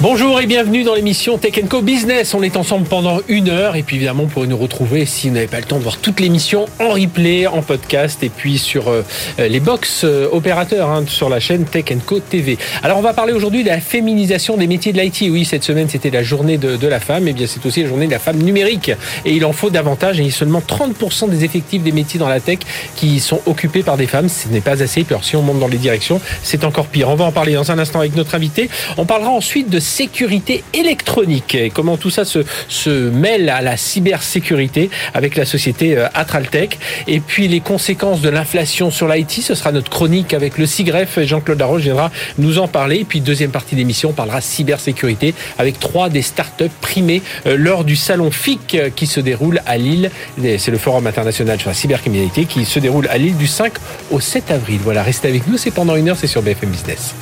Bonjour et bienvenue dans l'émission Tech Co Business. On est ensemble pendant une heure et puis évidemment pour nous retrouver si vous n'avez pas le temps de voir toute l'émission en replay, en podcast et puis sur euh, les box euh, opérateurs hein, sur la chaîne Tech Co TV. Alors on va parler aujourd'hui de la féminisation des métiers de l'IT. Oui, cette semaine c'était la journée de, la femme et bien c'est aussi la journée de la femme numérique et il en faut davantage et seulement 30% des effectifs des métiers dans la tech qui sont occupés par des femmes. Ce n'est pas assez. Puis si on monte dans les directions, c'est encore pire. On va en parler dans un instant avec notre invité. On parlera ensuite de sécurité électronique et comment tout ça se, mêle à la cybersécurité avec la société euh, Atraltech. Et puis les conséquences de l'inflation sur l'IT, ce sera notre chronique avec le CIGREF. Jean-Claude Laroche viendra nous en parler. Et puis deuxième partie d'émission, on parlera cybersécurité avec trois des startups primées euh, lors du salon FIC euh, qui se déroule à Lille. C'est le Forum international sur la cybercriminalité qui se déroule à Lille du 5 au 7 avril. Voilà, restez avec nous, c'est pendant une heure, c'est sur BFM Business.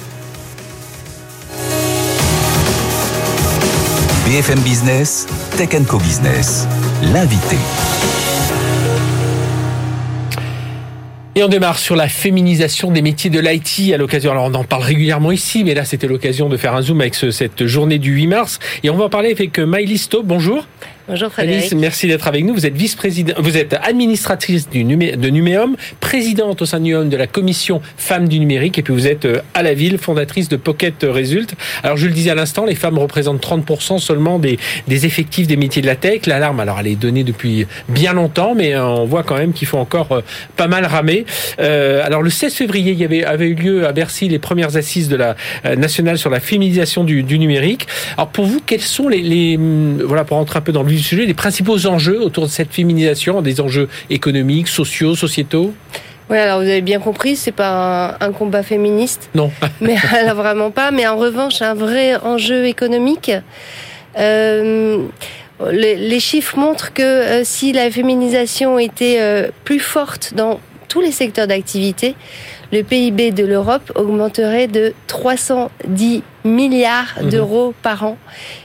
BFM Business, Tech Co Business, l'invité. Et on démarre sur la féminisation des métiers de l'IT à l'occasion. Alors on en parle régulièrement ici, mais là c'était l'occasion de faire un zoom avec ce, cette journée du 8 mars. Et on va en parler avec Maïlis Stop. Bonjour. Bonjour Frédéric. Alice, merci d'être avec nous. Vous êtes vice-président, vous êtes administratrice du numé, de Numéum, présidente au sein de Numéum de la commission femmes du numérique, et puis vous êtes euh, à la ville fondatrice de Pocket Result. Alors je le disais à l'instant, les femmes représentent 30% seulement des, des effectifs des métiers de la tech. L'alarme, alors elle est donnée depuis bien longtemps, mais euh, on voit quand même qu'il faut encore euh, pas mal ramer. Euh, alors le 16 février, il y avait, avait eu lieu à Bercy les premières assises de la nationale sur la féminisation du, du numérique. Alors pour vous, quels sont les, les voilà pour rentrer un peu dans le du sujet, les principaux enjeux autour de cette féminisation, des enjeux économiques, sociaux, sociétaux oui, alors vous avez bien compris, c'est pas un, un, combat féministe. Non. mais alors vraiment pas. Mais en revanche, un vrai enjeu économique. Euh, les, les, chiffres montrent que euh, si la féminisation était euh, plus forte dans tous les secteurs d'activité, le PIB de l'Europe augmenterait de 310 milliards mmh. d'euros par an.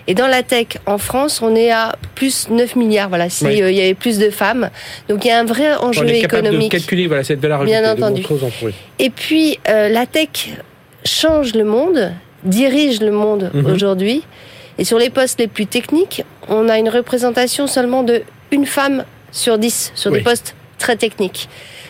Et dans la tech, en France, on est à plus 9 milliards. Voilà, s'il oui. euh, y avait plus de femmes. Donc il y a un vrai enjeu on est économique. De calculer voilà, cette valeur Bien entendu. Et puis, euh, la tech change le monde, dirige le monde mmh. aujourd'hui. Et sur les postes les plus techniques, on a une représentation seulement de une femme sur 10 sur oui. des postes très techniques.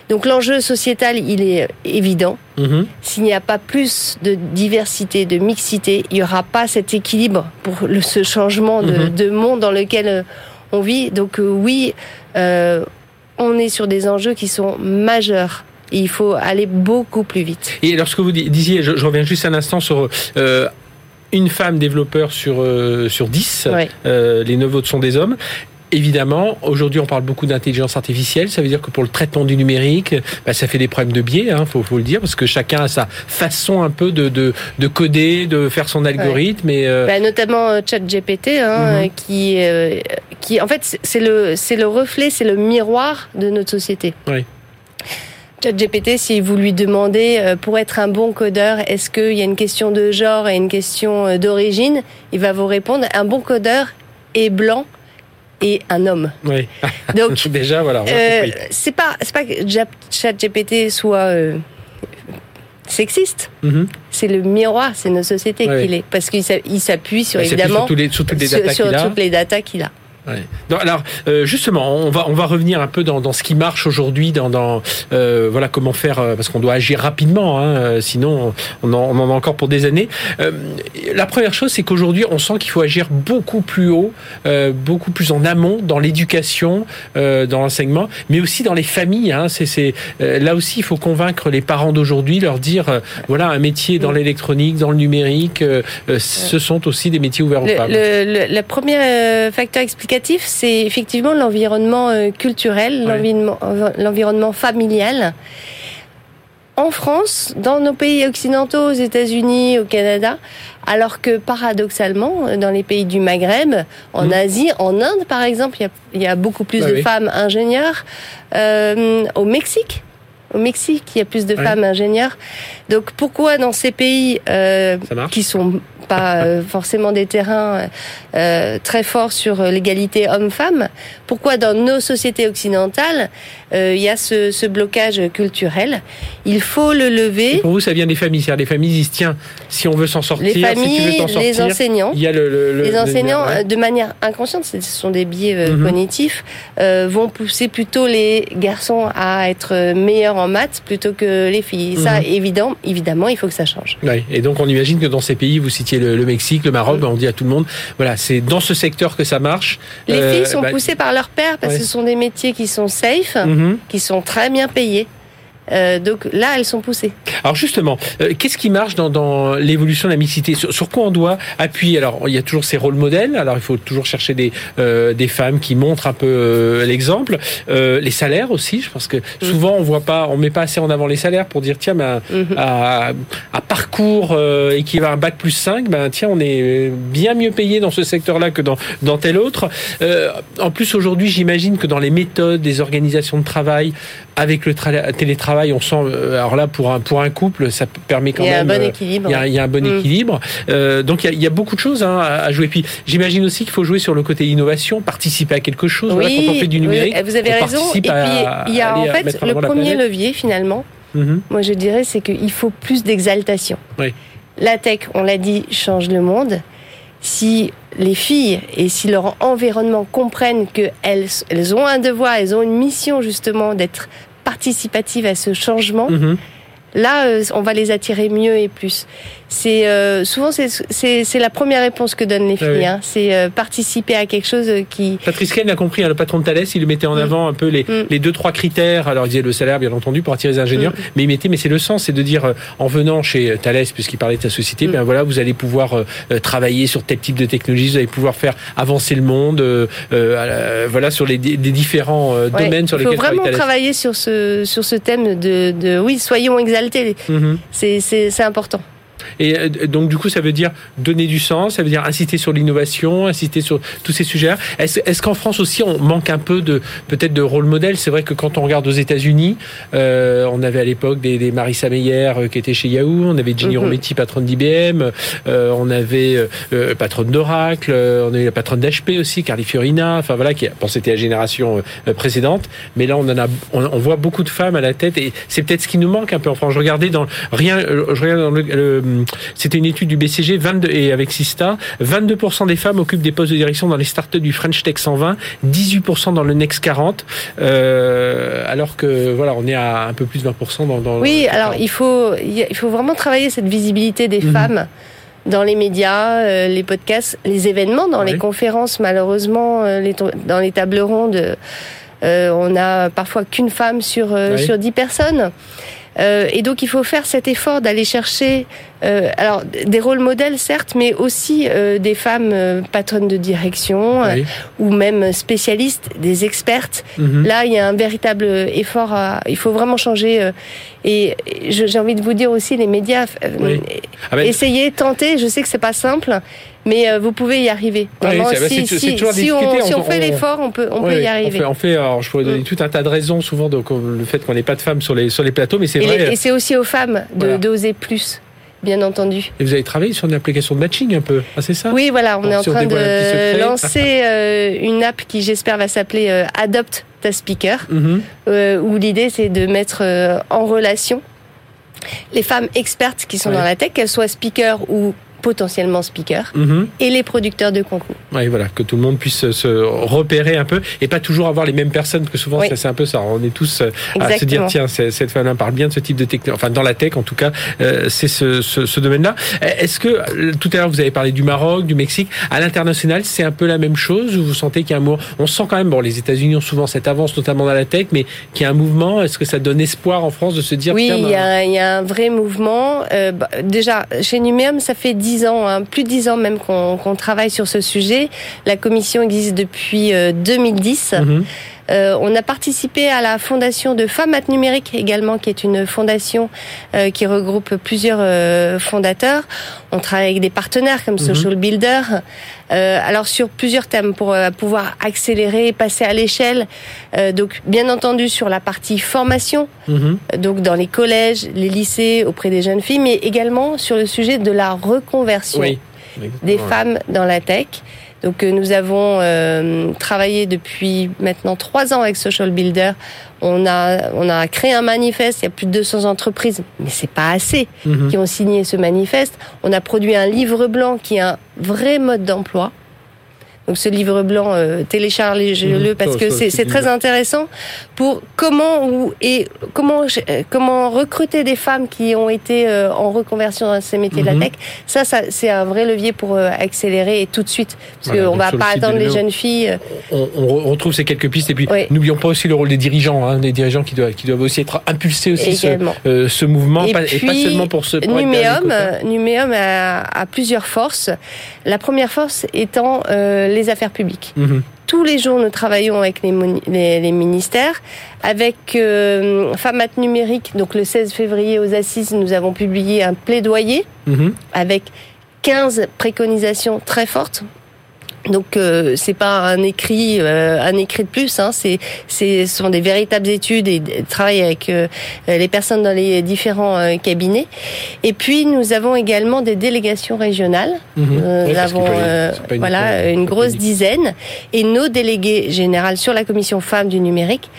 Donc l'enjeu sociétal, il est évident. Mmh. S'il n'y a pas plus de diversité, de mixité, il n'y aura pas cet équilibre pour le, ce changement de, mmh. de, monde dans lequel on vit. Donc euh, oui, euh, on est sur des enjeux qui sont majeurs. Il faut aller beaucoup plus vite. Et lorsque vous disiez, je, je reviens juste un instant sur euh, une femme développeur sur, euh, sur 10, ouais. euh, les 9 autres sont des hommes. Évidemment, aujourd'hui, on parle beaucoup d'intelligence artificielle. Ça veut dire que pour le traitement du numérique, bah, ça fait des problèmes de biais, hein, faut, faut le dire, parce que chacun a sa façon un peu de, de, de coder, de faire son algorithme. Ouais. Et, euh... bah, notamment euh, ChatGPT, hein, mm -hmm. qui, euh, qui, en fait, c'est le, c'est le reflet, c'est le miroir de notre société. Oui. ChatGPT, si vous lui demandez euh, pour être un bon codeur, est-ce qu'il y a une question de genre et une question euh, d'origine, il va vous répondre un bon codeur est blanc et un homme. Oui. Donc déjà voilà. Euh, c'est pas c'est pas que ChatGPT soit euh, sexiste. Mm -hmm. C'est le miroir, c'est nos sociétés qu'il est parce qu'il s'appuie sur évidemment sur, tous les, sur toutes les datas sur, qu'il sur toutes les datas qu'il a. Ouais. Alors euh, justement, on va on va revenir un peu dans, dans ce qui marche aujourd'hui, dans, dans euh, voilà comment faire euh, parce qu'on doit agir rapidement, hein, sinon on en, on en, a encore pour des années. Euh, la première chose, c'est qu'aujourd'hui, on sent qu'il faut agir beaucoup plus haut, euh, beaucoup plus en amont dans l'éducation, euh, dans l'enseignement, mais aussi dans les familles. Hein, c'est là aussi, il faut convaincre les parents d'aujourd'hui, leur dire voilà un métier dans l'électronique, dans le numérique, ce sont aussi des métiers ouverts aux le, femmes. Le, le, le premier facteur explicatif c'est effectivement l'environnement euh, culturel, ouais. l'environnement familial. En France, dans nos pays occidentaux, aux États-Unis, au Canada, alors que paradoxalement, dans les pays du Maghreb, en mmh. Asie, en Inde par exemple, il y a, il y a beaucoup plus bah de oui. femmes ingénieures. Euh, au Mexique, Au Mexique, il y a plus de femmes ingénieurs. Donc pourquoi dans ces pays euh, qui sont pas euh, forcément des terrains euh, très forts sur l'égalité homme-femme, pourquoi dans nos sociétés occidentales euh, il y a ce, ce, blocage culturel? Il faut le lever. pour vous, ça vient des familles, c'est-à-dire les familles disent tiens, si on veut s'en sortir, les familles, si tu veux sortir, les enseignants, il y a le, le, les enseignants de manière inconsciente, ce sont des biais mhm. cognitifs, vont pousser plutôt les garçons à être meilleurs en maths plutôt que les filles. Ça, mhm. évident, évidemment, il faut que ça change. Oui. Et donc on imagine que dans ces pays, vous citiez le, Mexique, le Maroc, ben, on dit à tout le monde, voilà, c'est dans ce secteur que ça marche. Les filles sont bah, poussées par leur père parce que ce sont des métiers qui sont safe, mhm. qui sont très bien payés. Euh, donc là, elles sont poussées. Alors justement, euh, qu'est-ce qui marche dans, dans l'évolution de la mixité sur, sur, quoi on doit appuyer? Alors, il y a toujours ces rôles modèles. Alors, il faut toujours chercher des, euh, des femmes qui montrent un peu euh, l'exemple. les salaires aussi, je pense que mm. souvent on voit pas, on met pas assez en avant les salaires pour dire tiens, ben, mm-hmm. à, à, parcours équivalent à un bac plus 5, ben tiens, on est bien mieux payé dans ce secteur-là que dans, dans tel autre. en plus, aujourd'hui, j'imagine que dans les méthodes des organisations de travail, avec le télétravail, on sent, euh, alors là, pour un, pour un couple, ça permet quand même. Il y a un bon euh, équilibre. Il y a, un bon mm. équilibre. Euh, donc il y, a, beaucoup de choses hein, à jouer. Puis j'imagine aussi qu'il faut jouer sur le côté innovation, participer à quelque chose. Oui, quand on fait du numérique. vous avez raison. Et puis il y a en fait le premier levier finalement. Mm-hmm. Moi je dirais c'est qu'il faut plus d'exaltation. Oui. La tech, on l'a dit, change le monde si les filles et si leur environnement comprennent qu'elles elles ont un devoir, elles ont une mission justement d'être participatives à ce changement, mhm. Là, euh, on va les attirer mieux et plus c'est euh, souvent c'est la première réponse que donnent les ah filles. Hein. C'est euh, participer à quelque chose qui. Patrice Ken a compris, hein, le patron de Thales, il mettait en mm. avant un peu les, mm. les deux trois critères. Alors il disait le salaire bien entendu pour attirer les ingénieurs, mm. mais il mettait mais c'est le sens, c'est de dire euh, en venant chez Thales puisqu'il parlait de sa société, ben voilà vous allez pouvoir travailler sur tel type de technologie, vous allez pouvoir faire avancer le monde, voilà sur les, différents domaines sur lesquels. Il faut vraiment travailler sur ce sur ce thème de, de oui soyons Mm-hmm. C'est important. Et euh, donc, du coup, ça veut dire donner du sens, ça veut dire insister sur l'innovation, insister sur tous ces sujets. Est-ce est qu'en France aussi, on manque un peu de peut-être de rôle modèle? C'est vrai que quand on regarde aux États-Unis, euh, on avait à l'époque des, des Marissa Meyer euh, qui étaient chez Yahoo, on avait Ginny mm Rometty, patronne d'IBM, euh, on avait euh, patronne d'Oracle, on avait la patronne d'HP aussi, Carly Fiorina. Enfin voilà, qui bon, c'était la génération précédente, mais là on en a, on, voit beaucoup de femmes à la tête et c'est peut-être ce qui nous manque un peu en France. Je regardais dans rien, je regardais dans le c'était une étude du BCG 22, et avec Sista. 22% des femmes occupent des postes de direction dans les startups du French Tech 120, 18% dans le Next 40, euh, alors que voilà, on est à un peu plus de 20% dans. dans oui, alors il faut il faut vraiment travailler cette visibilité des mhm. femmes dans les médias, euh, les podcasts, les événements, dans les conférences, malheureusement, euh, les, dans les tables rondes, euh, on a parfois qu'une femme sur, sur 10 personnes. Euh, et donc il faut faire cet effort d'aller chercher alors des rôles modèles certes, mais aussi euh, des femmes patronnes de direction ou même spécialistes, des expertes. Mhm. Là, il y a un véritable effort. À, il faut vraiment changer. et j'ai envie de vous dire aussi les médias. Ah ben, essayez, tentez. Je sais que c'est pas simple, mais euh, vous pouvez y arriver. si, on, fait l'effort, on peut, on peut y arriver. On fait, alors je pourrais donner mm. tout un tas de raisons, souvent donc le fait qu'on n'ait pas de femmes sur les sur les plateaux, mais c'est vrai. et c'est aussi aux femmes de d'oser plus. Bien entendu. Et vous avez travaillé sur une application de matching un peu, ah, c'est ça? Oui, voilà, on est en train de lancer euh, une app qui j'espère va s'appeler euh, Adopt ta speaker, mm-hmm. où l'idée c'est de mettre en relation les femmes expertes qui sont dans la tech, qu'elles soient speakers ou potentiellement speakers mhm. et les producteurs de contenu. Oui, voilà, que tout le monde puisse se repérer un peu et pas toujours avoir les mêmes personnes, que souvent c'est un peu ça. On est tous euh, à se dire tiens, cette femme-là parle bien de ce type de technologie. Enfin, dans la tech en tout cas, euh, c'est ce, ce, ce domaine-là. Est-ce que euh, tout à l'heure vous avez parlé du Maroc, du Mexique, à l'international, c'est un peu la même chose ou vous sentez qu'il y a un mouvement? On sent quand même, bon, les États-Unis ont souvent cette avance, notamment dans la tech, mais qu'il y a un mouvement. Est-ce que ça donne espoir en France de se dire oui, il y, a, il y a un vrai mouvement. Euh, bah, déjà, chez Numéum, ça fait ans, hein, plus de dix ans même qu'on travaille sur ce sujet. La commission existe depuis 2010. Euh, on a participé à la fondation de Femmes Numérique également, qui est une fondation qui regroupe plusieurs fondateurs. On travaille avec des partenaires comme mhm. Social Builder. alors sur plusieurs thèmes pour pouvoir accélérer, passer à l'échelle. donc bien entendu sur la partie formation, mhm. donc dans les collèges, les lycées, auprès des jeunes filles, mais également sur le sujet de la reconversion des femmes dans la tech. Donc euh, nous avons euh, travaillé depuis maintenant trois ans avec Social Builder. On a on a créé un manifeste. Il y a plus de 200 entreprises, mais c'est pas assez mhm. qui ont signé ce manifeste. On a produit un livre blanc qui est un vrai mode d'emploi donc ce livre blanc, euh, téléchargez-le mhm. parce que c'est très intéressant pour comment ou et comment euh, comment recruter des femmes qui ont été euh, en reconversion dans ces métiers de la mhm. tech. Ça, ça c'est un vrai levier pour accélérer et tout de suite parce qu'on va pas attendre les jeunes filles. On, on, retrouve ces quelques pistes et puis n'oublions pas aussi le rôle des dirigeants, hein, des dirigeants qui doivent qui doivent aussi être impulsés aussi ce, ce, mouvement et, pas, et, pas, seulement pour ce. Numéum, Numéum a, a, plusieurs forces. La première force étant les affaires publiques. Mhm. Tous les jours, nous travaillons avec les, les, ministères. Avec euh, Famat Numérique, donc le 16 février aux Assises, nous avons publié un plaidoyer mhm. avec 15 préconisations très fortes donc euh, c'est pas un écrit euh, un écrit de plus hein, c'est c'est ce sont des véritables études et travail avec euh, les personnes dans les différents euh, cabinets. Et puis nous avons également des délégations régionales. Mhm. nous avons voilà une grosse dizaine. Et nos délégués généraux sur la commission femmes du numérique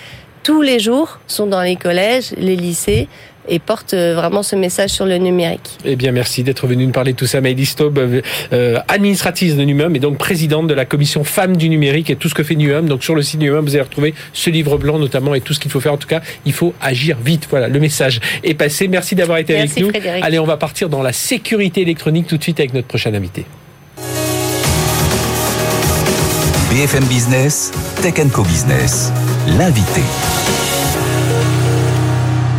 tous les jours sont dans les collèges les lycées et porte euh, vraiment ce message sur le numérique. Eh bien, merci d'être venu nous parler de tout ça. Maëlys Staub, euh, administratrice de NUMUM et donc présidente de la commission femmes du numérique et tout ce que fait NUMUM. Donc, sur le site NUMUM, vous allez retrouver ce livre blanc notamment et tout ce qu'il faut faire. En tout cas, il faut agir vite. Voilà, le message est passé. Merci d'avoir été avec nous. Allez, on va partir dans la sécurité électronique tout de suite avec notre prochain invité. BFM Business, Tech Co Business, l'invité.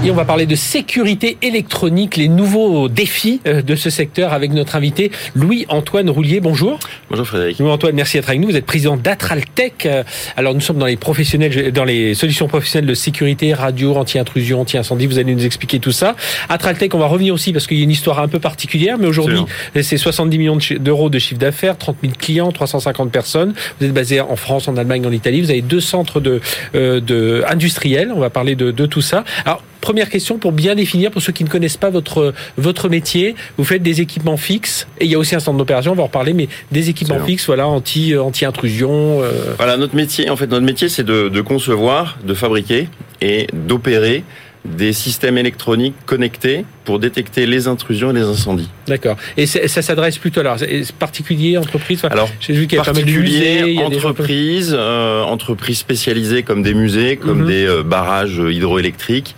Et on va parler de sécurité électronique, les nouveaux défis euh, de ce secteur avec notre invité Louis-Antoine Roulier. Bonjour. Bonjour Frédéric. Louis-Antoine, merci d'être avec nous. Vous êtes président d'Atraltech. Euh, alors nous sommes dans les professionnels, dans les solutions professionnelles de sécurité, radio, anti-intrusion, anti-incendie. Vous allez nous expliquer tout ça. Atraltech, on va revenir aussi parce qu'il y a une histoire un peu particulière, mais aujourd'hui c'est 70 millions d'euros de chiffre d'affaires, 30 000 clients, 350 personnes. Vous êtes basé en France, en Allemagne, en Italie. Vous avez deux centres de, euh, de industriels. On va parler de, de tout ça. Alors première question pour bien définir, pour ceux qui ne connaissent pas votre, votre métier. Vous faites des équipements fixes, et il y a aussi un centre d'opération, on va en reparler, mais des équipements fixes, voilà, anti, euh, anti-intrusion. Euh. Voilà, notre métier, en fait, notre métier, c'est de, de concevoir, de fabriquer et d'opérer des systèmes électroniques connectés pour détecter les intrusions et les incendies. D'accord. Et ça s'adresse plutôt alors particulier entreprise. alors j'ai vu qu'il y a particulier entreprises, euh, entreprises spécialisées comme des musées, comme mhm. des euh, barrages hydroélectriques.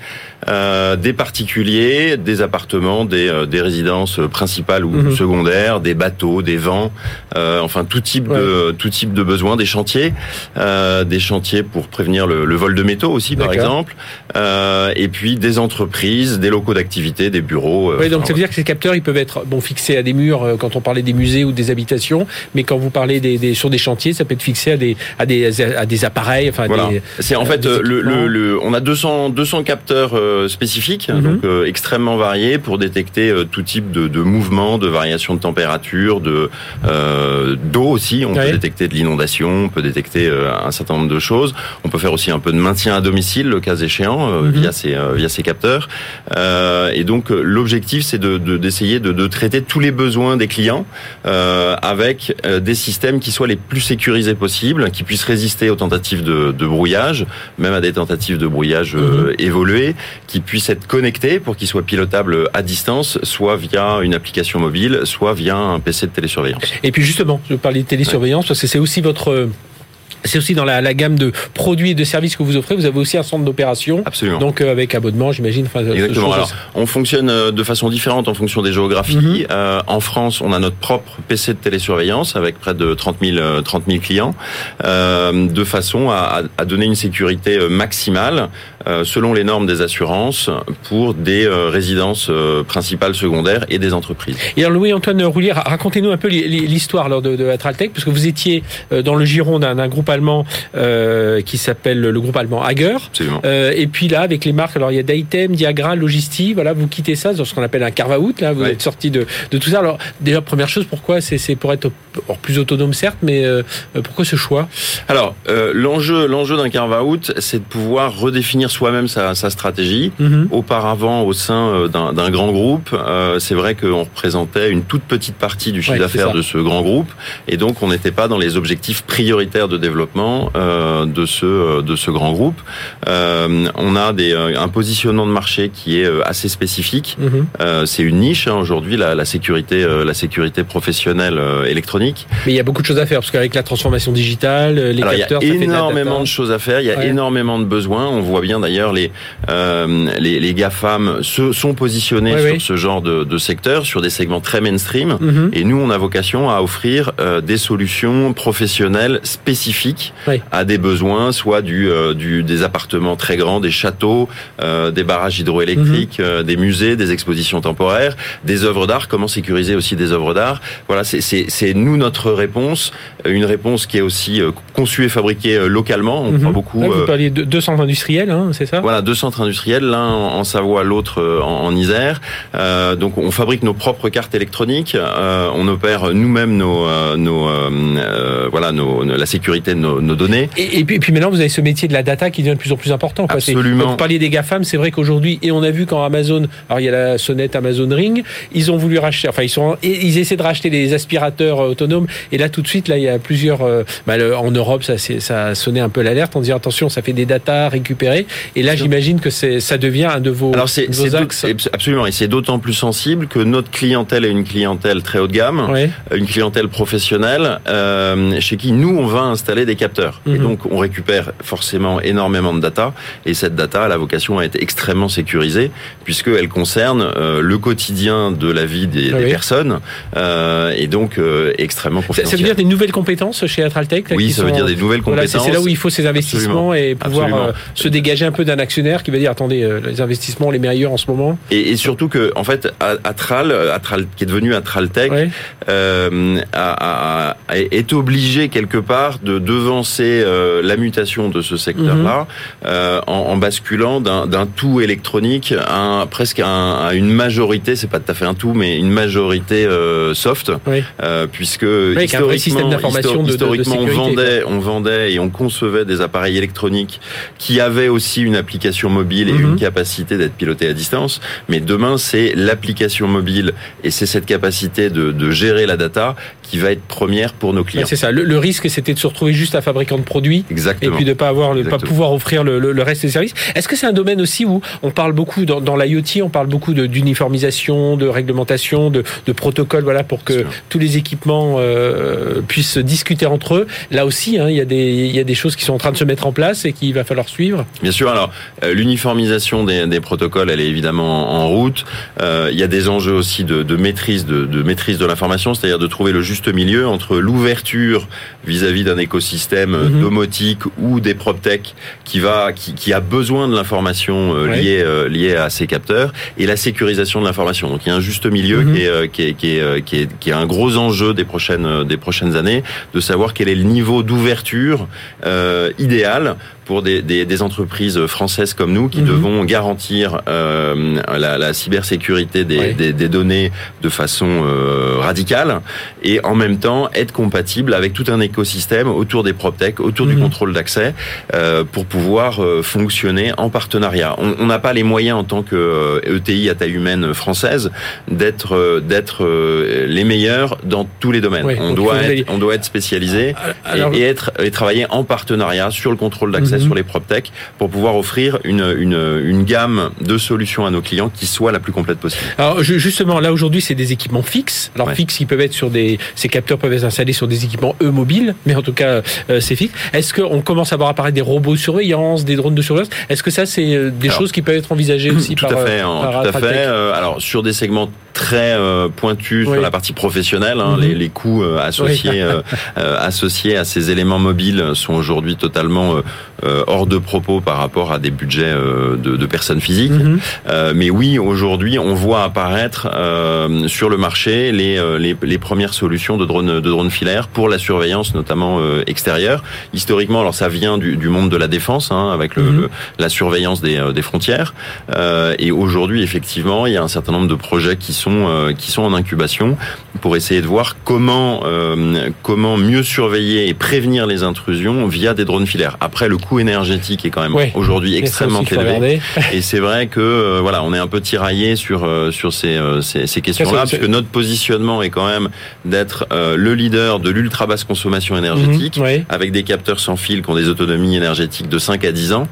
Euh, des particuliers, des appartements, des, euh, des résidences principales ou mhm. secondaires, des bateaux, des vents, euh, enfin tout type de tout type de besoins, des chantiers, euh, des chantiers pour prévenir le, le, vol de métaux aussi par exemple, et puis des entreprises, des locaux d'activité, des bureaux. oui, donc ça veut dire que ces capteurs ils peuvent être bon fixés à des murs quand on parlait des musées ou des habitations, mais quand vous parlez des, des sur des chantiers, ça peut être fixé à des à des à des appareils, enfin voilà. C'est en fait le, le, le, on a 200 200 capteurs euh, spécifiques, mhm. donc euh, extrêmement variés pour détecter euh, tout type de, de mouvements, de variations de température, de d'eau aussi. On peut détecter de l'inondation, on peut détecter un certain nombre de choses. On peut faire aussi un peu de maintien à domicile, le cas échéant, mhm. via ces via ces capteurs. et donc l'objectif, c'est de d'essayer de, de, traiter tous les besoins des clients avec des systèmes qui soient les plus sécurisés possibles, qui puissent résister aux tentatives de, de brouillage, même à des tentatives de brouillage mhm. évoluées, qui puisse être connecté pour qu'il soit pilotable à distance, soit via une application mobile, soit via un PC de télésurveillance. Et puis justement, je parlais de télésurveillance parce que c'est aussi votre c'est aussi dans la, la, gamme de produits et de services que vous offrez. Vous avez aussi un centre d'opération. Absolument. Donc euh, avec abonnement, j'imagine. Exactement. Alors, on fonctionne euh, de façon différente en fonction des géographies. Mhm. euh, en France, on a notre propre PC de télésurveillance avec près de 30 000, 30 000 clients, euh, de façon à, à, donner une sécurité euh, maximale selon les normes des assurances pour des résidences principales, secondaires et des entreprises. Et alors Louis-Antoine Roulier, racontez-nous un peu l'histoire de, de parce que vous étiez dans le giron d'un groupe allemand qui s'appelle le groupe allemand Hager. et puis là, avec les marques, alors il y a Daitem, Diagra, Logisti. Voilà, vous quittez ça dans ce qu'on appelle un carve-out. Là, vous êtes sorti de, de, tout ça. Alors déjà, première chose, pourquoi C'est pour être plus autonome, certes, mais pourquoi ce choix? Alors l'enjeu, l'enjeu d'un carve-out, c'est de pouvoir redéfinir soi-même sa, sa stratégie. Mhm. Auparavant, au sein d'un grand groupe, c'est vrai qu'on représentait une toute petite partie du chiffre d'affaires de ce grand groupe, et donc on n'était pas dans les objectifs prioritaires de développement euh, de ce euh, de ce grand groupe. Euh, on a des, un positionnement de marché qui est assez spécifique. Mhm. c'est une niche hein, aujourd'hui la, la, sécurité la sécurité professionnelle électronique. Mais il y a beaucoup de choses à faire parce qu'avec la transformation digitale, les capteurs, il y a énormément de, choses à faire. Il y a énormément de besoins. On voit bien d'ailleurs les les, les GAFAM se sont positionnés sur ce genre de, de secteur, sur des segments très mainstream. Mhm. Et nous, on a vocation à offrir euh, des solutions professionnelles spécifiques à des besoins, soit du, euh, du, des appartements très grands, des châteaux, euh, des barrages hydroélectriques, mhm. des musées, des expositions temporaires, des œuvres d'art. Comment sécuriser aussi des œuvres d'art Voilà, c'est nous notre réponse, une réponse qui est aussi conçue et fabriquée localement. On mhm. beaucoup. vous parliez de deux centres industriels, hein, c'est ça? Voilà, deux centres industriels, l'un en, Savoie, l'autre en, en, Isère. donc on fabrique nos propres cartes électroniques. on opère nous-mêmes nos, euh, nos, euh, euh, voilà, nos, la sécurité de nos, nos données. Et, puis, puis, maintenant, vous avez ce métier de la data qui devient de plus en plus important. Quoi. Absolument. Vous parliez des GAFAM, c'est vrai qu'aujourd'hui, et on a vu quand Amazon, alors il y a la sonnette Amazon Ring, ils ont voulu racheter, enfin ils sont, ils essaient de racheter les aspirateurs autonomes. Et là, tout de suite, là, il y a plusieurs, bah, en Europe, ça, ça a sonné un peu l'alerte en disant attention, ça fait des data récupérées. Et là, j'imagine que ça devient un de vos, alors c'est, axes. Absolument, et c'est d'autant plus sensible que notre clientèle est une clientèle très haut de gamme, une clientèle professionnelle euh, chez qui nous on va installer des capteurs. Et mhm. donc on récupère forcément énormément de data et cette data a la vocation à être extrêmement sécurisée puisqu'elle concerne euh, le quotidien de la vie des, des personnes euh, et donc euh, extrêmement confidentielle. Ça veut dire des nouvelles compétences chez Atraltech Oui, ça veut dire des nouvelles compétences. c'est là où il faut ces investissements et pouvoir se dégager un peu d'un actionnaire qui va dire attendez les investissements les meilleurs en ce moment. Et, et surtout que en fait Atral, Atral qui est devenu Atraltech est obligé quelque part de devancer euh, la mutation de ce secteur-là mhm. euh, en, en, basculant d'un tout électronique à presque à, une majorité, c'est pas tout à fait un tout, mais une majorité euh, soft, euh, puisque historiquement, historiquement on vendait, on vendait et on concevait des appareils électroniques qui avaient aussi une application mobile et mhm. une capacité d'être piloté à distance. Mais demain, c'est l'application mobile et c'est cette capacité de, de gérer la data qui va être première pour nos clients. c'est ça. Le, risque, c'était de se retrouver juste un fabricant de produits Exactement. et puis de pas avoir, pas pouvoir offrir le, le, reste des services. Est-ce que c'est un domaine aussi où on parle beaucoup dans, dans l'IoT, on parle beaucoup d'uniformisation, de, réglementation, de, de protocoles, voilà, pour que tous les équipements euh, puissent discuter entre eux? Là aussi, hein, il y a des il y a des choses qui sont en train de se mettre en place et qu'il va falloir suivre. Bien sûr. Alors, euh, l'uniformisation des, des, protocoles, elle est évidemment en route. Euh, il y a des enjeux aussi de, de maîtrise de, de maîtrise de l'information, c'est-à-dire de trouver le juste milieu entre l'ouverture vis-à-vis d'un écosystème mhm. domotique ou des proptech qui va qui, a besoin de l'information euh, liée euh, liée à ces capteurs et la sécurisation de l'information. Donc il y a un juste milieu mhm. qui, est, euh, qui, est, qui, est, qui, est, qui est un gros enjeu des prochaines des prochaines années de savoir quel est le niveau d'ouverture idéal pour des, des, des, entreprises françaises comme nous qui mhm. devons garantir euh, la, la, cybersécurité des, des, des, données de façon euh, radicale et en même temps être compatible avec tout un écosystème autour des PropTech, autour du mhm. contrôle d'accès euh, pour pouvoir euh, fonctionner en partenariat. On n'a pas les moyens en tant que ETI à taille humaine française d'être d'être les meilleurs dans tous les domaines. on doit être, on doit être spécialisé et, être et travailler en partenariat sur le contrôle d'accès Mhm. sur les PropTech pour pouvoir offrir une, une, une, gamme de solutions à nos clients qui soit la plus complète possible. Alors justement, là aujourd'hui, c'est des équipements fixes. Alors fixes qui peuvent être sur des, ces capteurs peuvent être installés sur des équipements eux mobiles, mais en tout cas euh, c'est fixe. Est-ce qu'on commence à voir apparaître des robots de surveillance, des drones de surveillance? Est-ce que ça c'est euh, des choses qui peuvent être envisagées aussi tout par à fait, euh, hein, Tout à fait. alors sur des segments très pointus sur la partie professionnelle, hein, mhm. les, les, coûts associés associés à ces éléments mobiles sont aujourd'hui totalement hors de propos par rapport à des budgets de, de, personnes physiques. Mhm. mais oui, aujourd'hui, on voit apparaître sur le marché les, les, les, premières solutions de drones de drones filaires pour la surveillance, notamment extérieure. Historiquement, alors ça vient du, du monde de la défense, hein, avec le, mhm. la surveillance des, des frontières. et aujourd'hui, effectivement, il y a un certain nombre de projets qui sont qui sont en incubation pour essayer de voir comment euh, comment mieux surveiller et prévenir les intrusions via des drones filaires. Après, le coût énergétique est quand même aujourd'hui extrêmement élevé, et c'est vrai que euh, voilà, on est un peu tiraillé sur euh, sur ces ces, ces questions-là, parce que notre positionnement est quand même d'être le leader de l'ultra basse consommation énergétique, mhm, avec des capteurs sans fil qui ont des autonomies énergétiques de 5 à 10 ans,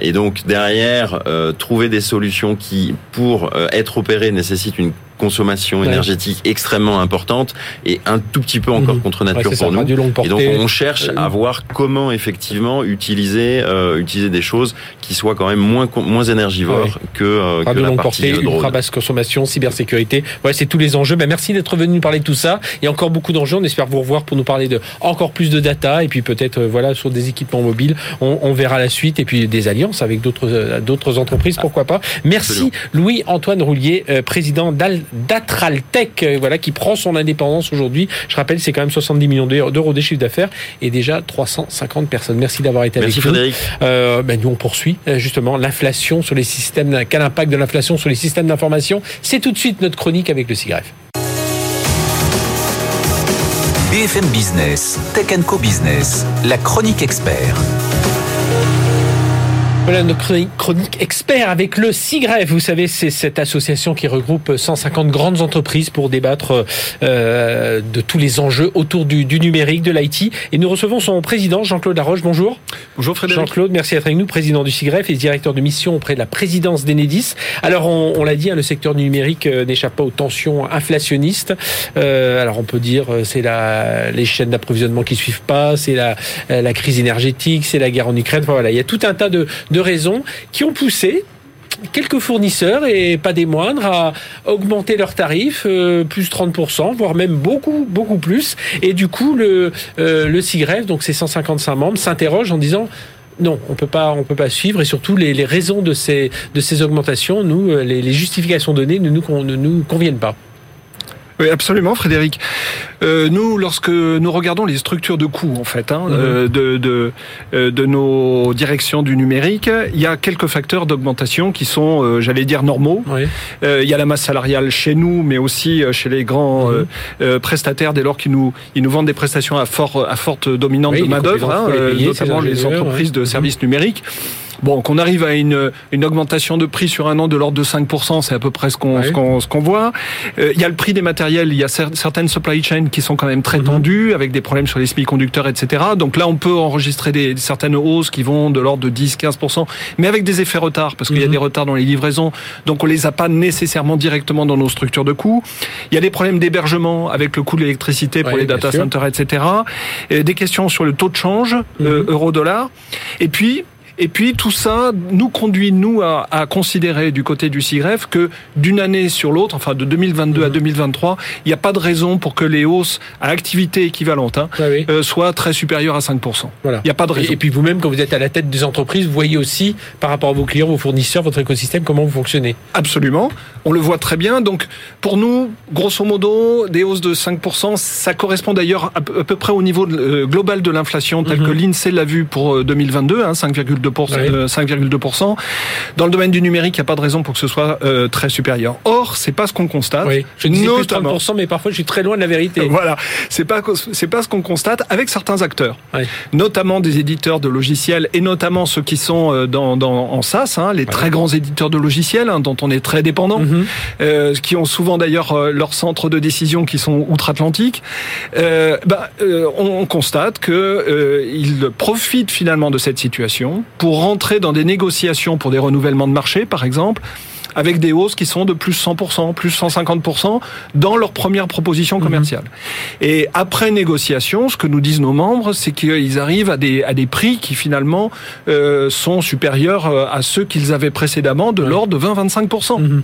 et donc derrière trouver des solutions qui, pour être opérées, nécessitent une consommation énergétique extrêmement importante et un tout petit peu encore mhm. contre nature pour nous. Et donc on cherche à voir comment effectivement utiliser euh, utiliser des choses qui soient quand même moins moins énergivores que, euh, que la partie portée, ultra basse consommation, cybersécurité. Ouais, c'est tous les enjeux. Ben, merci d'être venu nous parler de tout ça. Il y a encore beaucoup d'enjeux. On espère vous revoir pour nous parler de encore plus de data et puis peut-être euh, voilà sur des équipements mobiles. On, on, verra la suite et puis des alliances avec d'autres euh, d'autres entreprises. Pourquoi pas. Merci Louis Antoine Roulier, président d'Al d'Atraltech, euh, voilà, qui prend son indépendance aujourd'hui. Je rappelle, c'est quand même 70 millions d'euros de chiffre d'affaires et déjà 350 personnes. Merci d'avoir été avec nous. Frédéric. Euh, ben, nous, on poursuit euh, justement l'inflation sur les systèmes, quel impact de l'inflation sur les systèmes d'information? C'est tout de suite notre chronique avec le CIGREF. BFM Business, Tech Co Business, la chronique expert. Voilà notre chronique expert avec le SIGREF. Vous savez, c'est cette association qui regroupe 150 grandes entreprises pour débattre euh, de tous les enjeux autour du, du numérique, de l'IT. Et nous recevons son président, Jean-Claude Laroche. Bonjour. Bonjour Frédéric. Jean-Claude, merci d'être avec nous, président du SIGREF et directeur de mission auprès de la présidence d'Enedis. Alors, on, on l'a dit, hein, le secteur du numérique euh, n'échappe pas aux tensions inflationnistes. Euh, alors, on peut dire euh, c'est la, les chaînes d'approvisionnement qui suivent pas, c'est la, la crise énergétique, c'est la guerre en Ukraine. Enfin, voilà, il y a tout un tas de, de raisons qui ont poussé quelques fournisseurs et pas des moindres à augmenter leurs tarifs euh, plus 30%, voire même beaucoup beaucoup plus. Et du coup, le euh, CIGREF, donc ces 155 membres, s'interroge en disant non, on peut pas, on peut pas suivre et surtout les, les raisons de ces de ces augmentations, nous, euh, les, les justifications données ne nous, ne nous conviennent pas. Oui, absolument, Frédéric. Euh, nous, lorsque nous regardons les structures de coûts, en fait, hein, mhm. euh, de, de, euh, de, nos directions du numérique, il y a quelques facteurs d'augmentation qui sont, euh, j'allais dire, normaux. Oui. il y a la masse salariale chez nous, mais aussi chez les grands mhm. prestataires, dès lors qu'ils nous, ils nous vendent des prestations à, fort, à forte dominante de main-d'œuvre, hein, notamment les entreprises de services numériques. Bon, qu'on arrive à une, une augmentation de prix sur un an de l'ordre de 5%, c'est à peu près ce qu'on ce qu'on qu'on voit. Euh, il y a le prix des matériels, il y a certaines supply chains qui sont quand même très mhm. tendues, avec des problèmes sur les semi-conducteurs, etc. Donc là, on peut enregistrer des, certaines hausses qui vont de l'ordre de 10-15%, mais avec des effets retards, parce qu'il y a mhm. des retards dans les livraisons, donc on les a pas nécessairement directement dans nos structures de coûts. Il y a des problèmes d'hébergement avec le coût de l'électricité pour les data centers, etc. Et des questions sur le taux de change, euh, mhm. euro-dollar. Et puis, et puis tout ça nous conduit, nous, à, à considérer du côté du CIGREF que d'une année sur l'autre, enfin de 2022 à 2023, mmh. il n'y a pas de raison pour que les hausses à activité équivalente hein, ah oui. euh, soient très supérieures à 5%. Voilà. Il n'y a pas de raison. Et, et puis vous-même, quand vous êtes à la tête des entreprises, vous voyez aussi par rapport à vos clients, vos fournisseurs, votre écosystème, comment vous fonctionnez. Absolument. On le voit très bien. Donc pour nous, grosso modo, des hausses de 5%, ça correspond d'ailleurs à, peu près au niveau euh, global de l'inflation tel mmh. que l'INSEE l'a vu pour 2022, hein, 5,2 5,2%. Dans le domaine du numérique, il n'y a pas de raison pour que ce soit euh, très supérieur. Or, c'est pas ce qu'on constate. Oui. Je dis notamment... 30%, mais parfois je suis très loin de la vérité. Voilà, c'est pas c'est pas ce qu'on constate avec certains acteurs, oui. notamment des éditeurs de logiciels et notamment ceux qui sont euh, dans, dans en SaaS, hein, les très grands éditeurs de logiciels hein, dont on est très dépendant, mm -hmm. euh, qui ont souvent d'ailleurs euh, leurs centres de décision qui sont outre-Atlantique. Euh, bah, euh, on constate que ils profitent finalement de cette situation pour rentrer dans des négociations pour des renouvellements de marché, par exemple, avec des hausses qui sont de plus 100%, plus 150% dans leur première proposition commerciale. Et après négociation, ce que nous disent nos membres, c'est qu'ils arrivent à des, à des prix qui finalement euh, sont supérieurs euh, à ceux qu'ils avaient précédemment, de l'ordre de 20-25%. Mhm.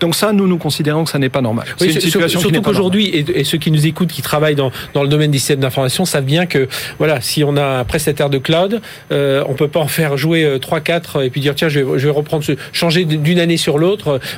Donc ça, nous, nous considérons que ça n'est pas normal. c'est une situation surtout qu'aujourd'hui, et, ceux qui nous écoutent, qui travaillent dans, dans le domaine des systèmes d'information, savent bien que voilà, si on a un prestataire de cloud, euh, on peut pas en faire jouer 3-4 euh, et puis dire tiens, je vais, je vais reprendre, ce, changer d'une année sur l'autre.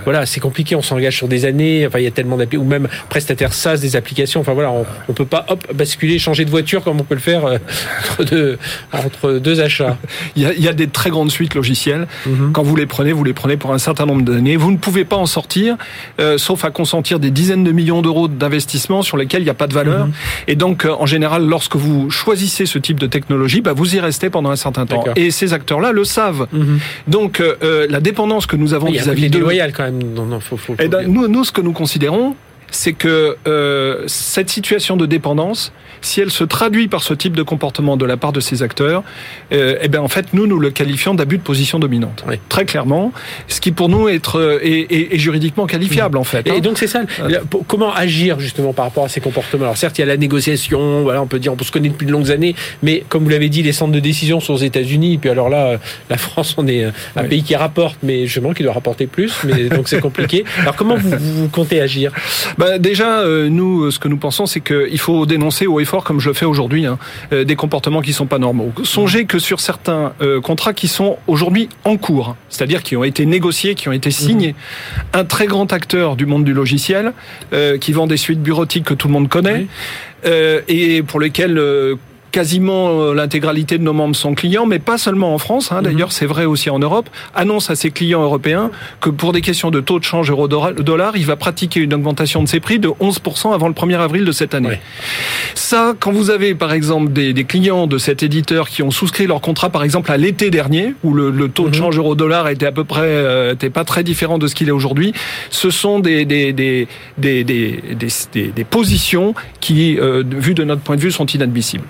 Voilà, c'est compliqué, on s'engage sur des années. Enfin, il y a tellement d'applications, ou même prestataire SaaS des applications. Enfin voilà, on, on peut pas hop basculer, changer de voiture comme on peut le faire euh, entre, deux, entre deux achats. il, y a, il y a des très grandes suites logicielles. Mhm. Quand vous les prenez, vous les prenez pour un certain nombre d'années. Vous ne pouvez pas en sortir, euh, sauf à consentir des dizaines de millions d'euros d'investissement sur lesquels il n'y a pas de valeur. Mhm. Et donc, en général, lorsque vous choisissez ce type de technologie, bah, vous y restez pendant un certain temps. Et ces acteurs-là le savent. Mhm. Donc, euh, la dépendance que nous avons vis-à-vis de... loyal quand même. Non, non, faut, faut, eh ben, nous, nous, ce que nous considérons, c'est que euh, cette situation de dépendance, si elle se traduit par ce type de comportement de la part de ces acteurs, euh, eh bien en fait nous nous le qualifions d'abus de position dominante, très clairement, ce qui pour nous est, euh, est, est, juridiquement qualifiable en fait. Et, hein. donc c'est ça. Comment agir justement par rapport à ces comportements? Alors certes il y a la négociation, voilà on peut dire on peut se connaître depuis de longues années, mais comme vous l'avez dit les centres de décision sont aux États-Unis, et puis alors là la France on est un pays qui rapporte, mais je pense qu'il doit rapporter plus, mais donc c'est compliqué. Alors comment vous, vous comptez agir? Bah, Déjà, euh, nous, ce que nous pensons, c'est qu'il faut dénoncer haut et fort, comme je le fais aujourd'hui, hein, euh, des comportements qui sont pas normaux. Songez que sur certains euh, contrats qui sont aujourd'hui en cours, c'est-à-dire qui ont été négociés, qui ont été signés, mhm. un très grand acteur du monde du logiciel, qui vend des suites bureautiques que tout le monde connaît, et pour lesquels quasiment euh, l'intégralité de nos membres sont clients, mais pas seulement en France, hein, d'ailleurs mhm. c'est vrai aussi en Europe, annonce à ses clients européens que pour des questions de taux de change euro-dollar, il va pratiquer une augmentation de ses prix de 11% avant le 1er avril de cette année. Ça, quand vous avez par exemple des, des, clients de cet éditeur qui ont souscrit leur contrat par exemple à l'été dernier, où le, le taux de mhm. change euro-dollar était à peu près, euh, était pas très différent de ce qu'il est aujourd'hui, ce sont des, des, des, des, des, des positions qui, euh, vu de notre point de vue, sont inadmissibles.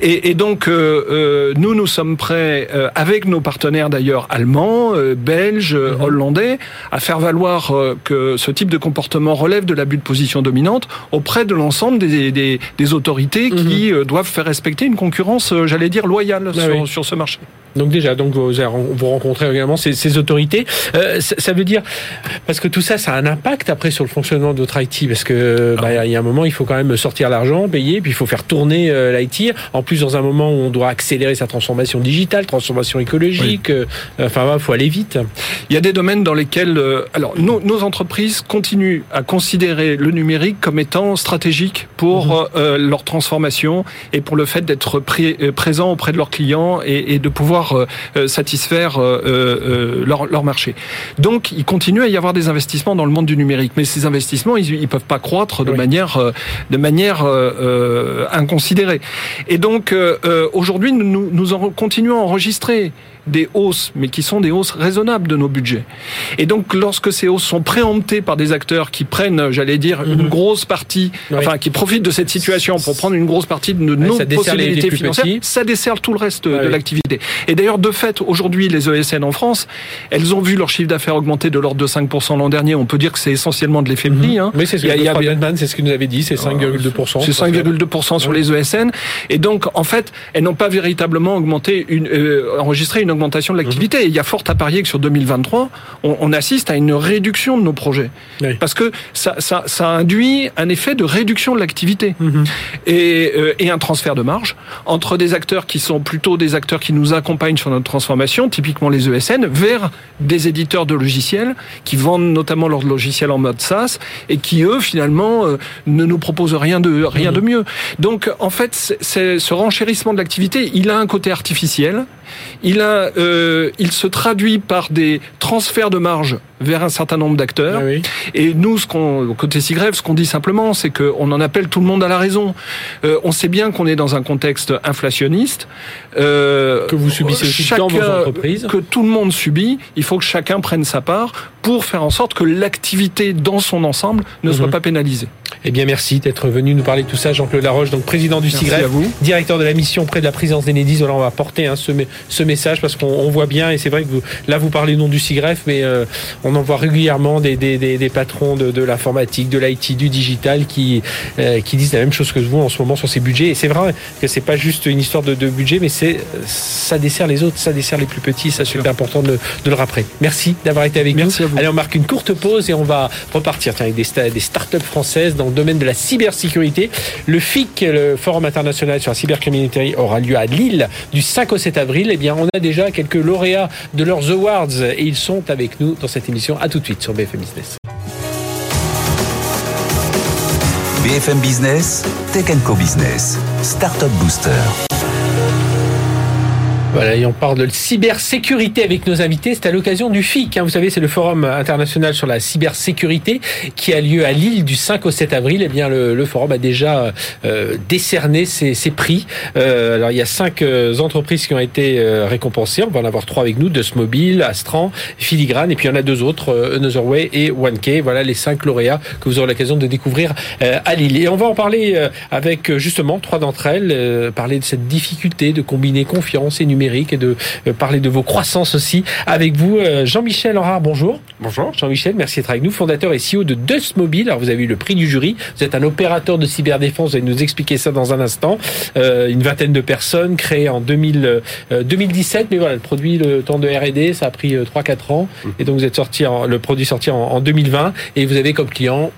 Et, et donc, euh, euh, nous, nous sommes prêts, euh, avec nos partenaires d'ailleurs allemands, belges, mhm. hollandais, à faire valoir que ce type de comportement relève de l'abus de position dominante auprès de l'ensemble des, des, des, autorités qui mhm. doivent faire respecter une concurrence, j'allais dire, loyale ah sur, sur ce marché. Donc déjà, donc vous, vous rencontrez également ces, ces autorités. Euh, ça, veut dire parce que tout ça, ça a un impact après sur le fonctionnement de votre IT, parce que bah, il y a un moment, il faut quand même sortir l'argent, payer, puis il faut faire tourner euh, l'IT. En plus, dans un moment où on doit accélérer sa transformation digitale, transformation écologique, euh, enfin, il faut aller vite. Il y a des domaines dans lesquels, euh, alors, nos, nos, entreprises continuent à considérer le numérique comme étant stratégique pour mhm. euh, leur transformation et pour le fait d'être présent auprès de leurs clients et, et de pouvoir euh, euh, satisfaire euh, leur, leur, marché. Donc, il continue à y avoir des investissements dans le monde du numérique, mais ces investissements, ils, ne peuvent pas croître de manière de manière inconsidérée. Et donc, aujourd'hui, nous, nous en continuons à enregistrer des hausses, mais qui sont des hausses raisonnables de nos budgets. Et donc, lorsque ces hausses sont préemptées par des acteurs qui prennent, j'allais dire, une mhm. grosse partie, enfin, qui profitent de cette situation pour prendre une grosse partie de nos possibilités financières, ça dessert tout le reste de l'activité. Et d'ailleurs, de fait, aujourd'hui, les ESN en France, elles ont vu leur chiffre d'affaires augmenter de l'ordre de 5% l'an dernier. On peut dire que c'est essentiellement de l'effet prix. Hein. Mais c'est ce, que c'est ce que nous avait dit, c'est 5,2%. C'est 5,2% sur les ESN. Et donc, en fait, elles n'ont pas véritablement augmenté, une, euh, enregistré une augmentation de l'activité. Mhm. Et il y a fort à parier que sur 2023, on, on assiste à une réduction de nos projets. Parce que ça, ça, ça, induit un effet de réduction de l'activité mhm. et, euh, et un transfert de marge entre des acteurs qui sont plutôt des acteurs qui nous accompagnent sur notre transformation, typiquement les ESN, vers des éditeurs de logiciels qui vendent notamment leurs logiciels en mode SaaS et qui, eux, finalement, euh, ne nous proposent rien de, rien mhm. de mieux. Donc, en fait, c'est ce renchérissement de l'activité, il a un côté artificiel euh, il se traduit par des transferts de marge vers un certain nombre d'acteurs. Ah Et nous, ce qu'on, côté SIGREF, ce qu'on dit simplement, c'est qu'on en appelle tout le monde à la raison. Euh, on sait bien qu'on est dans un contexte inflationniste. Euh, que vous subissez aussi dans vos entreprises. Que tout le monde subit. Il faut que chacun prenne sa part pour faire en sorte que l'activité dans son ensemble ne soit mhm. pas pénalisée. Eh bien, merci d'être venu nous parler de tout ça, Jean-Claude Laroche, donc président du SIGREF, directeur de la mission près de la présidence d'Enedis. Voilà, on va porter hein, ce, ce message parce qu'on voit bien, et c'est vrai que vous, là vous parlez non du SIGREF, mais on en voit régulièrement des, des, des, patrons de, de l'informatique, de l'IT, du digital qui, qui disent la même chose que vous en ce moment sur ces budgets. Et c'est vrai que c'est pas juste une histoire de, de budget, mais c'est ça dessert les autres, ça dessert les plus petits. Ça, c'est important de, de, le rappeler. Merci d'avoir été avec Merci nous. À vous. Allez, on marque une courte pause et on va repartir avec des, des startups françaises dans le domaine de la cybersécurité. Le FIC, le Forum international sur la cybercriminalité, aura lieu à Lille du 5 au 7 avril. Eh bien, on a déjà quelques lauréats de leurs awards et ils sont avec nous dans cette émission. À tout de suite sur BFM Business. BFM Business, Tech Co Business, Startup Booster. Voilà, et on parle de cybersécurité avec nos invités. C'est à l'occasion du FIC. Hein. Vous savez, c'est le Forum international sur la cybersécurité qui a lieu à Lille du 5 au 7 avril. Eh bien, le, le forum a déjà euh, décerné ses, ses prix. Euh, alors, il y a cinq euh, entreprises qui ont été euh, récompensées. On va en avoir trois avec nous Mobile, Astran, Filigrane, et puis il y en a deux autres, euh, Another Way et OneK. Voilà les cinq lauréats que vous aurez l'occasion de découvrir à Lille. Et on va en parler avec justement trois d'entre elles, parler de cette difficulté de combiner confiance et numérique et de euh, parler de vos croissances aussi avec vous. Euh, Jean-Michel Henrard, bonjour. Bonjour. Jean-Michel, merci d'être avec nous, fondateur et CEO de Dust Mobile. Alors vous avez eu le prix du jury, vous êtes un opérateur de cyberdéfense, vous allez nous expliquer ça dans un instant. Euh, une vingtaine de personnes créées en 2000, 2017, mais voilà, le produit, le temps de R&D, ça a pris 3-4 ans. Mmh. Et donc vous êtes sorti, en, le produit sorti en, en 2020 et vous avez comme client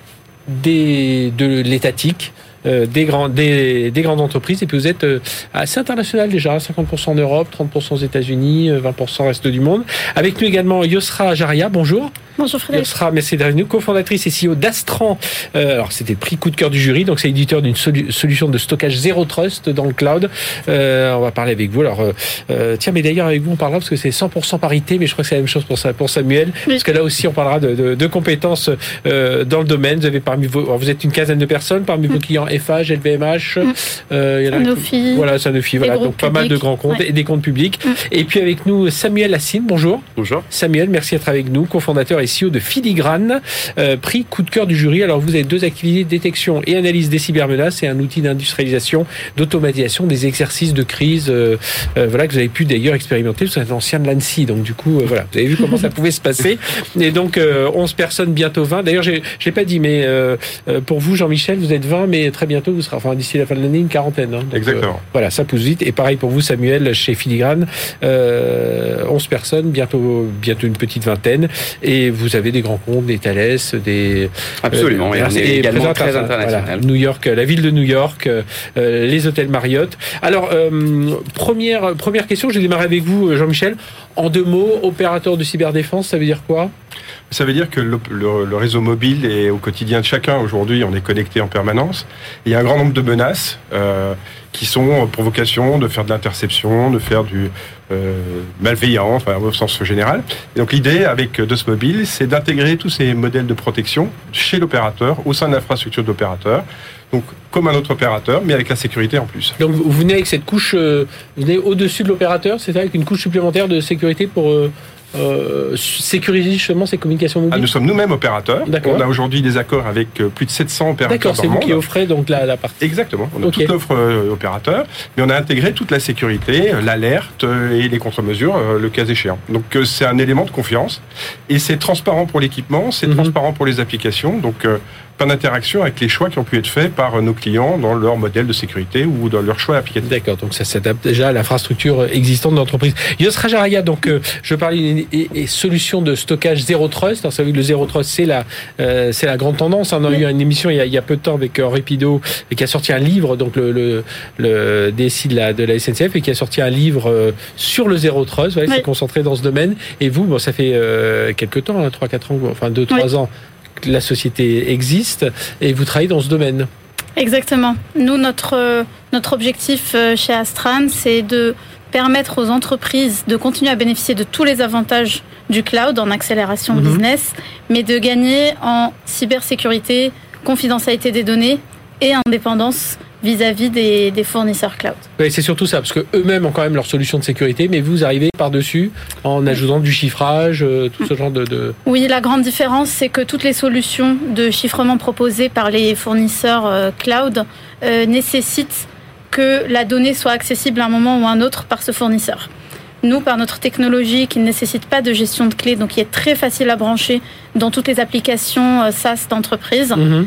des, de l'étatique, des, grands, des, des, grandes entreprises. Et puis vous êtes euh, assez international déjà, 50% en Europe, 30% aux États-Unis, 20% au reste du monde. Avec nous également Yosra Jaria, bonjour. Bonjour Frédéric. Yosra nous cofondatrice et CEO d'Astran. Euh, alors c'était le prix coup de cœur du jury, donc c'est éditeur d'une solu solution de stockage zéro trust dans le cloud. Euh, on va parler avec vous. Alors euh, tiens, mais d'ailleurs avec vous on parlera parce que c'est 100% parité, mais je crois que c'est la même chose pour, pour Samuel, oui. parce que là aussi on parlera de, de, de compétences euh, dans le domaine. Vous avez parmi vos, vous êtes une quinzaine de personnes parmi vos clients FH, LVMH, mm. euh, il y en a Sanofi, voilà Sanofi, voilà donc pas mal de grands comptes ouais. et des comptes publics. Mm. Et puis avec nous Samuel Assine, bonjour. Bonjour. Samuel, merci d'être avec nous, cofondateur et CEO de Filigrane, euh, prix coup de cœur du jury. Alors vous avez deux activités détection et analyse des cybermenaces et un outil d'industrialisation, d'automatisation des exercices de crise. Euh, voilà que vous avez pu d'ailleurs expérimenter. Vous êtes ancien de l'ANSI, donc du coup euh, voilà, vous avez vu comment ça pouvait se passer. Et donc 11 personnes, bientôt 20. D'ailleurs, j'ai pas dit, mais pour vous, Jean-Michel, vous êtes 20, mais très bientôt vous serez, enfin d'ici la fin de l'année, une quarantaine. Hein. Donc, Exactement. voilà, ça pousse vite. Et pareil pour vous, Samuel, chez Filigrane, 11 personnes, bientôt bientôt une petite vingtaine. Et vous avez des grands comptes, des Thales, des absolument. Euh, et on est également très international. Voilà, New York, la ville de New York, euh, les hôtels Marriott. Alors euh, première première question, je vais démarrer avec vous, Jean-Michel. En deux mots, opérateur de cyberdéfense, ça veut dire quoi? Ça veut dire que le, réseau mobile est au quotidien de chacun. Aujourd'hui, on est connecté en permanence. Il y a un grand nombre de menaces euh, qui sont pour vocation de faire de l'interception, de faire du euh, malveillant, enfin, au sens général. Donc l'idée avec Dos Mobile, c'est d'intégrer tous ces modèles de protection chez l'opérateur, au sein de l'infrastructure d'opérateur. Donc comme un autre opérateur, mais avec la sécurité en plus. Donc vous venez avec cette couche, euh, vous venez au-dessus de l'opérateur, c'est avec une couche supplémentaire de sécurité pour euh, euh, sécuriser justement ces communications mobiles ah, Nous sommes nous-mêmes opérateurs. On a aujourd'hui des accords avec plus de 700 opérateurs D'accord, c'est vous qui offrez donc la, la, partie. Exactement. On a okay. toute l'offre euh, opérateur, mais on a intégré toute la sécurité, l'alerte et les contre-mesures, euh, le cas échéant. Donc c'est un élément de confiance et c'est transparent pour l'équipement, c'est Mhm. mm -hmm. transparent pour les applications. Donc pas d'interaction avec les choix qui ont pu être faits par nos clients dans leur modèle de sécurité ou dans leur choix applicatif. D'accord, donc ça s'adapte déjà à l'infrastructure existante de l'entreprise. Yos Rajaria, donc euh, je parlais et, et solution de stockage zéro trust. Alors, ça veut dire que le zéro trust, c'est la, euh, c'est la grande tendance. On a eu une émission il y a, il y a peu de temps avec Henri Pido et qui a sorti un livre, donc le, le, le DSI de la, de la SNCF, et qui a sorti un livre euh, sur le zéro trust. Voilà, oui. s'est concentré dans ce domaine. Et vous, bon, ça fait euh, quelques temps, hein, 3-4 ans, enfin 2-3 oui. ans que la société existe et vous travaillez dans ce domaine. Exactement. Nous, notre, notre objectif euh, chez Astran, c'est de permettre aux entreprises de continuer à bénéficier de tous les avantages du cloud en accélération Mhm. mm -hmm. business, mais de gagner en cybersécurité, confidentialité des données et indépendance vis-à-vis -vis des, des, fournisseurs cloud. Oui, c'est surtout ça, parce que eux-mêmes ont quand même leur solution de sécurité, mais vous arrivez par-dessus en ajoutant du chiffrage, euh, tout ce genre de, de, Oui, la grande différence, c'est que toutes les solutions de chiffrement proposées par les fournisseurs euh, cloud euh, nécessitent que la donnée soit accessible à un moment ou à un autre par ce fournisseur. Nous, par notre technologie qui ne nécessite pas de gestion de clés, donc qui est très facile à brancher dans toutes les applications SaaS d'entreprise, mhm.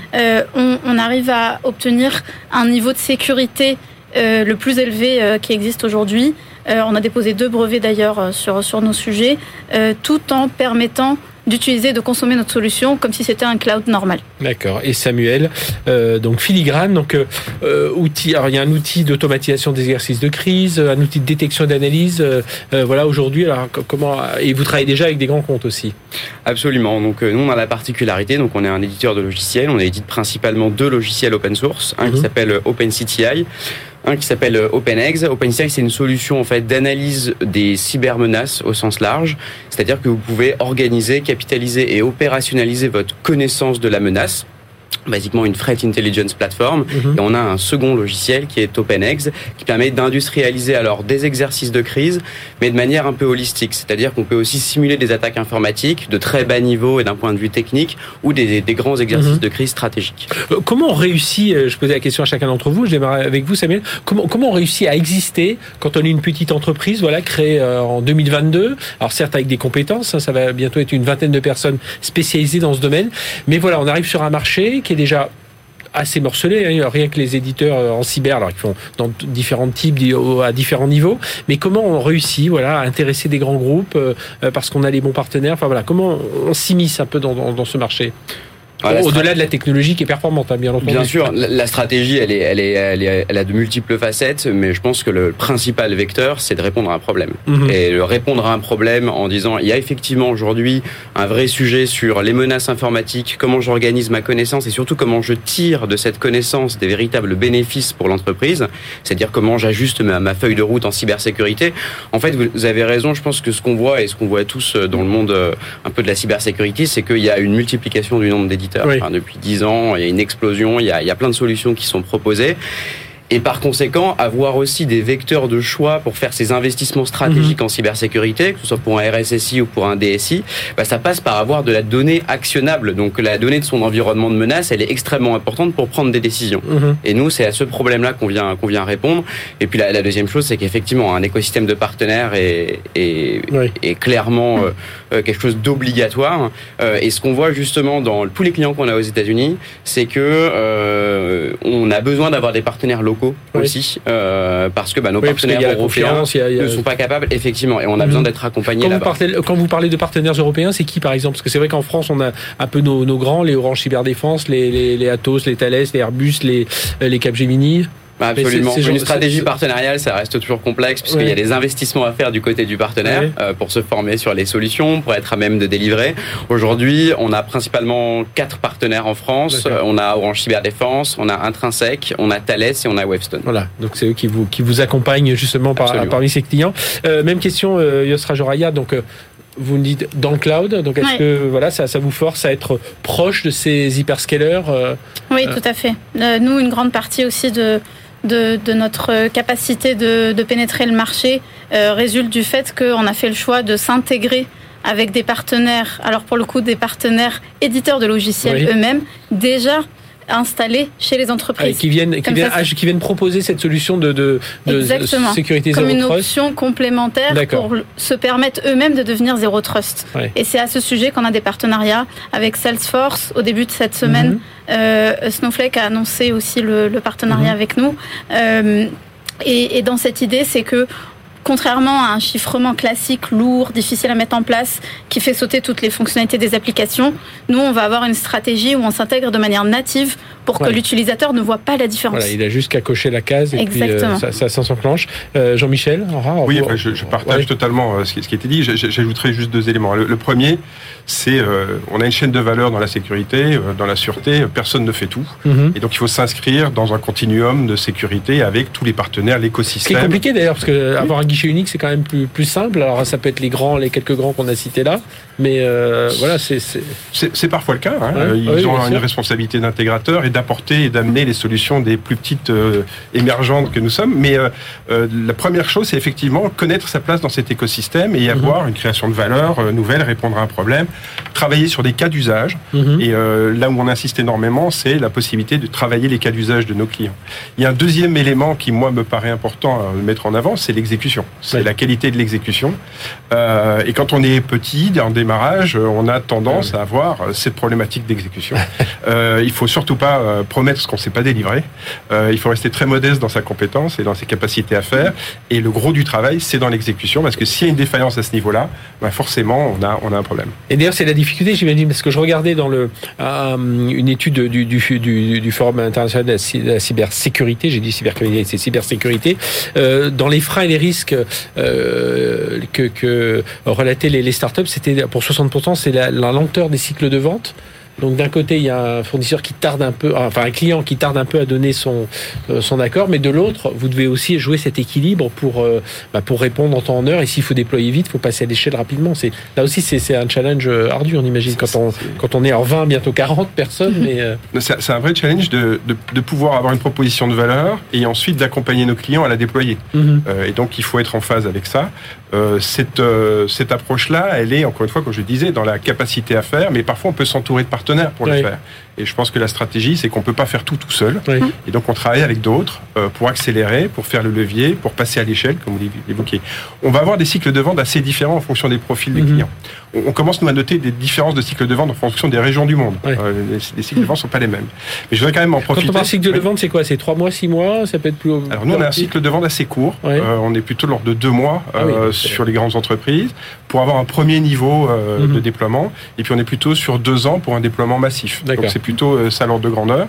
on, on, arrive à obtenir un niveau de sécurité le plus élevé qui existe aujourd'hui. on a déposé deux brevets d'ailleurs sur, sur nos sujets, tout en permettant d'utiliser, de consommer notre solution comme si c'était un cloud normal. D'accord. Et Samuel, euh, donc filigrane, donc euh, euh, outil. Alors il y a un outil d'automatisation des exercices de crise, un outil de détection et d'analyse. voilà aujourd'hui. Alors comment et vous travaillez déjà avec des grands comptes aussi. Absolument. Donc nous on a la particularité. Donc on est un éditeur de logiciels. On édite principalement deux logiciels open source. Un qui mhm. s'appelle OpenCTI un qui s'appelle euh, OpenEggs. OpenCTI, c'est une solution en fait d'analyse des cybermenaces au sens large, c'est-à-dire que vous pouvez organiser, capitaliser et opérationnaliser votre connaissance de la menace basiquement une threat intelligence platform mhm. et on a un second logiciel qui est OpenEggs qui permet d'industrialiser alors des exercices de crise mais de manière un peu holistique c'est-à-dire qu'on peut aussi simuler des attaques informatiques de très bas niveau et d'un point de vue technique ou des, des grands exercices mhm. de crise stratégiques. Euh, comment on réussit euh, je posais la question à chacun d'entre vous je démarre avec vous Samuel comment comment on réussit à exister quand on est une petite entreprise voilà créée euh, en 2022 alors certes avec des compétences hein, ça va bientôt être une vingtaine de personnes spécialisées dans ce domaine mais voilà on arrive sur un marché qui est déjà assez morcelé, hein. rien que les éditeurs euh, en cyber, alors font dans différents types, à différents niveaux, mais comment on réussit voilà, à intéresser des grands groupes euh, euh, parce qu'on a les bons partenaires, voilà, comment on s'immisce un peu dans ce marché? Au-delà de la technologie qui est performante, hein, bien entendu. Bien sûr, la, stratégie, elle est, elle est, elle est, elle a de multiples facettes, mais je pense que le principal vecteur, c'est de répondre à un problème. Mhm. Et répondre à un problème en disant, il y a effectivement aujourd'hui un vrai sujet sur les menaces informatiques, comment j'organise ma connaissance et surtout comment je tire de cette connaissance des véritables bénéfices pour l'entreprise, c'est-à-dire comment j'ajuste ma, ma, feuille de route en cybersécurité. En fait, vous avez raison, je pense que ce qu'on voit et ce qu'on voit tous dans le monde euh, un peu de la cybersécurité, c'est qu'il y a une multiplication du nombre d'éditeurs depuis dix ans, il y a une explosion, il y a, il y a plein de solutions qui sont proposées. Et par conséquent, avoir aussi des vecteurs de choix pour faire ces investissements stratégiques mhm. en cybersécurité, que ce soit pour un RSSI ou pour un DSI, bah, ça passe par avoir de la donnée actionnable. Donc la donnée de son environnement de menace, elle est extrêmement importante pour prendre des décisions. Mhm. Et nous, c'est à ce problème-là qu'on vient, qu'on vient répondre. Et puis la, la deuxième chose, c'est qu'effectivement, un écosystème de partenaires est, est, est clairement euh, euh, quelque chose d'obligatoire. Euh, et ce qu'on voit justement dans tous les clients qu'on a aux États-Unis, c'est que euh, on a besoin d'avoir des partenaires locaux aussi, euh, parce que bah, nos partenaires européens ne sont pas capables, effectivement, et on a besoin mhm. d'être accompagnés là-bas. Quand vous parlez de partenaires européens, c'est qui par exemple? Parce que c'est vrai qu'en France, on a un peu nos, grands, les Orange Cyberdéfense, les, les, les Atos, les Thales, les Airbus, les, les Capgemini. Bah, absolument. Une stratégie partenariale, ça reste toujours complexe puisqu'il y a des investissements à faire du côté du partenaire euh, pour se former sur les solutions, pour être à même de délivrer. Aujourd'hui, on a principalement quatre partenaires en France. On a Orange Cyberdéfense, on a Intrinsec, on a Thales et on a Webstone. Voilà, donc c'est eux qui vous qui vous accompagnent justement par, parmi ces clients. Euh, même question, euh, Yosra Joraya. Donc euh, vous me dites dans le cloud, donc est-ce que voilà, ça, ça vous force à être proche de ces hyperscalers Oui, tout à fait. nous, une grande partie aussi de de, notre capacité de, pénétrer le marché euh, résulte du fait qu'on a fait le choix de s'intégrer avec des partenaires, alors pour le coup des partenaires éditeurs de logiciels eux-mêmes, déjà installés chez les entreprises. Ah, qui, viennent, qui, viennent, qui, viennent, proposer cette solution de, de, de sécurité Comme une option complémentaire pour se permettre eux-mêmes de devenir zéro trust. Et c'est à ce sujet qu'on a des partenariats avec Salesforce au début de cette semaine. Mhm. Euh, Snowflake a annoncé aussi le, partenariat mhm. avec nous. Euh, et, et, dans cette idée, c'est que contrairement à un chiffrement classique, lourd, difficile à mettre en place, qui fait sauter toutes les fonctionnalités des applications, nous, on va avoir une stratégie où on s'intègre de manière native pour que l'utilisateur ne voit pas la différence. il a juste qu'à cocher la case et puis euh, ça, ça, s'enclenche. Euh, Jean-Michel Oui, je, partage totalement euh, ce qui, ce qui a été dit. J'ajouterai juste deux éléments. Le, premier, c'est on a une chaîne de valeur dans la sécurité, dans la sûreté. Personne ne fait tout. Mhm. Et donc, il faut s'inscrire dans un continuum de sécurité avec tous les partenaires, l'écosystème. C'est compliqué d'ailleurs, parce que avoir un guichet unique, c'est quand même plus, plus simple. Alors ça peut être les grands, les quelques grands qu'on a cités là, mais euh, voilà, c'est c'est parfois le cas. Hein. Ils ont une responsabilité d'intégrateur et d'apporter et d'amener les solutions des plus petites émergentes que nous sommes. Mais la première chose, c'est effectivement connaître sa place dans cet écosystème et y mhm. avoir une création de valeur nouvelle, répondre à un problème, travailler sur des cas d'usage. Mhm. Et là où on insiste énormément, c'est la possibilité de travailler les cas d'usage de nos clients. Il y a un deuxième élément qui, moi, me paraît important à mettre en avant, c'est l'exécution. C'est la qualité de l'exécution. Euh, et quand on est petit, en démarrage, on a tendance à avoir cette problématique d'exécution. euh, il faut surtout pas euh, promettre ce qu'on ne sait pas délivrer. Euh, il faut rester très modeste dans sa compétence et dans ses capacités à faire. Et le gros du travail, c'est dans l'exécution, parce que s'il y a une défaillance à ce niveau-là, ben forcément, on a, on a un problème. Et d'ailleurs, c'est la difficulté, j'imagine, parce que je regardais dans le, euh, une étude du, du, Forum international de la cybersécurité, j'ai dit cybercriminalité, c'est cybersécurité, dans les freins et les risques que, relataient les, les startups, c'était pour 60%, c'est la, la lenteur des cycles de vente. Donc d'un côté, il y a un fournisseur qui tarde un peu, enfin un client qui tarde un peu à donner son euh, son accord, mais de l'autre, vous devez aussi jouer cet équilibre pour euh, bah, pour répondre en temps en heure. Et s'il faut déployer vite, il faut passer à l'échelle rapidement. C'est là aussi c'est un challenge euh, ardu, on imagine quand on quand on est en 20, bientôt 40 personnes. Mais c'est un vrai challenge de, de, de, pouvoir avoir une proposition de valeur et ensuite d'accompagner nos clients à la déployer. Mhm. et donc il faut être en phase avec ça. Euh, cette, euh, cette approche-là, elle est, encore une fois, comme je disais, dans la capacité à faire, mais parfois on peut s'entourer de partenaires pour le faire. Et je pense que la stratégie, c'est qu'on peut pas faire tout tout seul. Et donc on travaille avec d'autres euh, pour accélérer, pour faire le levier, pour passer à l'échelle, comme vous l'évoquiez. On va avoir des cycles de vente assez différents en fonction des profils des mhm. clients. On, commence nous à noter des différences de cycles de vente en fonction des régions du monde. les, cycles de vente sont pas les mêmes. Mais je voudrais quand même en profiter. Quand on parle cycle de vente, c'est quoi? C'est trois mois, six mois? Ça peut être plus. Alors nous, on a un cycle de vente assez court. on est plutôt lors de deux mois. Ah sur les grandes entreprises pour avoir un premier niveau euh, de déploiement. Et puis on est plutôt sur deux ans pour un déploiement massif. Donc c'est plutôt euh, ça l'ordre de grandeur.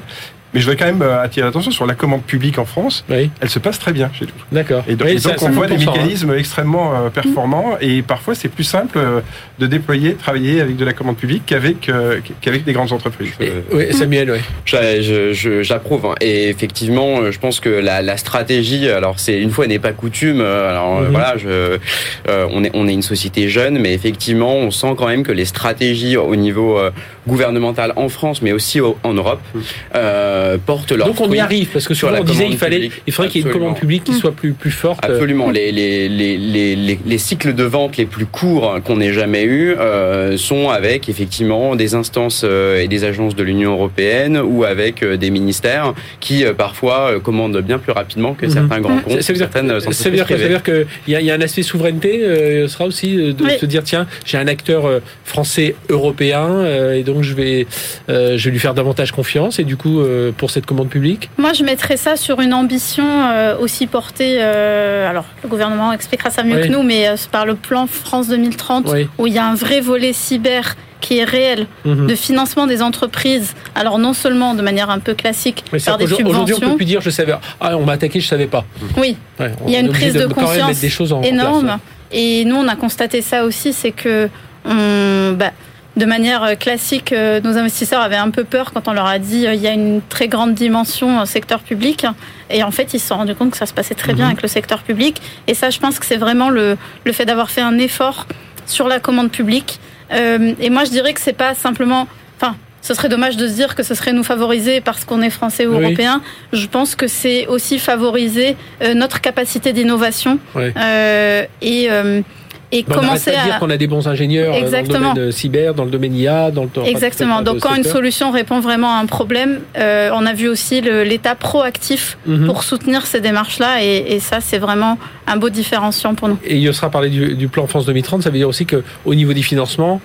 Mais je veux quand même euh, attirer l'attention sur la commande publique en France. Elle se passe très bien chez nous. D'accord. Et donc, on voit des hein. mécanismes extrêmement euh, performants et parfois c'est plus simple euh, de déployer, travailler avec de la commande publique qu'avec qu'avec des grandes entreprises. oui, Samuel, oui. J'approuve. Hein. Et effectivement, je pense que la, la stratégie, alors c'est une fois n'est pas coutume. Alors mhm. voilà, je, on est on est une société jeune, mais effectivement, on sent quand même que les stratégies au niveau gouvernemental en France, mais aussi en Europe. Mhm. Euh, portent leur Donc on y arrive parce que sur la on disait il fallait il faudrait qu'il y ait une commande publique qui soit plus plus forte. Absolument. Les les, les, les, les cycles de vente les plus courts qu'on ait jamais eu euh, sont avec effectivement des instances euh, et des agences de l'Union européenne ou avec des ministères qui parfois commandent bien plus rapidement que mhm. certains grands comptes. Ça veut dire, ça veut dire, ça veut dire qu'il y, a, y a un aspect souveraineté euh, sera aussi de se dire tiens j'ai un acteur français européen et donc je vais je vais lui faire davantage confiance et du coup pour cette commande publique Moi, je mettrais ça sur une ambition euh, aussi portée. Euh, alors, le gouvernement expliquera ça mieux que nous, mais euh, par le plan France 2030, où il y a un vrai volet cyber qui est réel mhm. de financement des entreprises. Alors non seulement de manière un peu classique par des subventions. Aujourd'hui, on peut plus dire je savais. Ah, on m'a attaqué, je savais pas. Oui. il y a une prise de, conscience énorme. et nous, on a constaté ça aussi, c'est que on, bah, de manière euh, classique, euh, nos investisseurs avaient un peu peur quand on leur a dit euh, il y a une très grande dimension secteur public. Et en fait, ils se sont rendus compte que ça se passait très bien mhm. avec le secteur public. Et ça, je pense que c'est vraiment le, le fait d'avoir fait un effort sur la commande publique. et moi, je dirais que c'est pas simplement. Enfin, ce serait dommage de se dire que ce serait nous favoriser parce qu'on est français ou européen. Je pense que c'est aussi favoriser notre capacité d'innovation et et commencer à dire qu'on a des bons ingénieurs Exactement. dans le domaine cyber, dans le domaine IA, dans le Exactement. Donc quand une solution répond vraiment à un problème, euh, on a vu aussi l'État proactif mhm. pour soutenir ces démarches-là et, et, ça c'est vraiment un beau différenciant pour nous. Et il sera parlé du, du plan France 2030, ça veut dire aussi que au niveau des financements,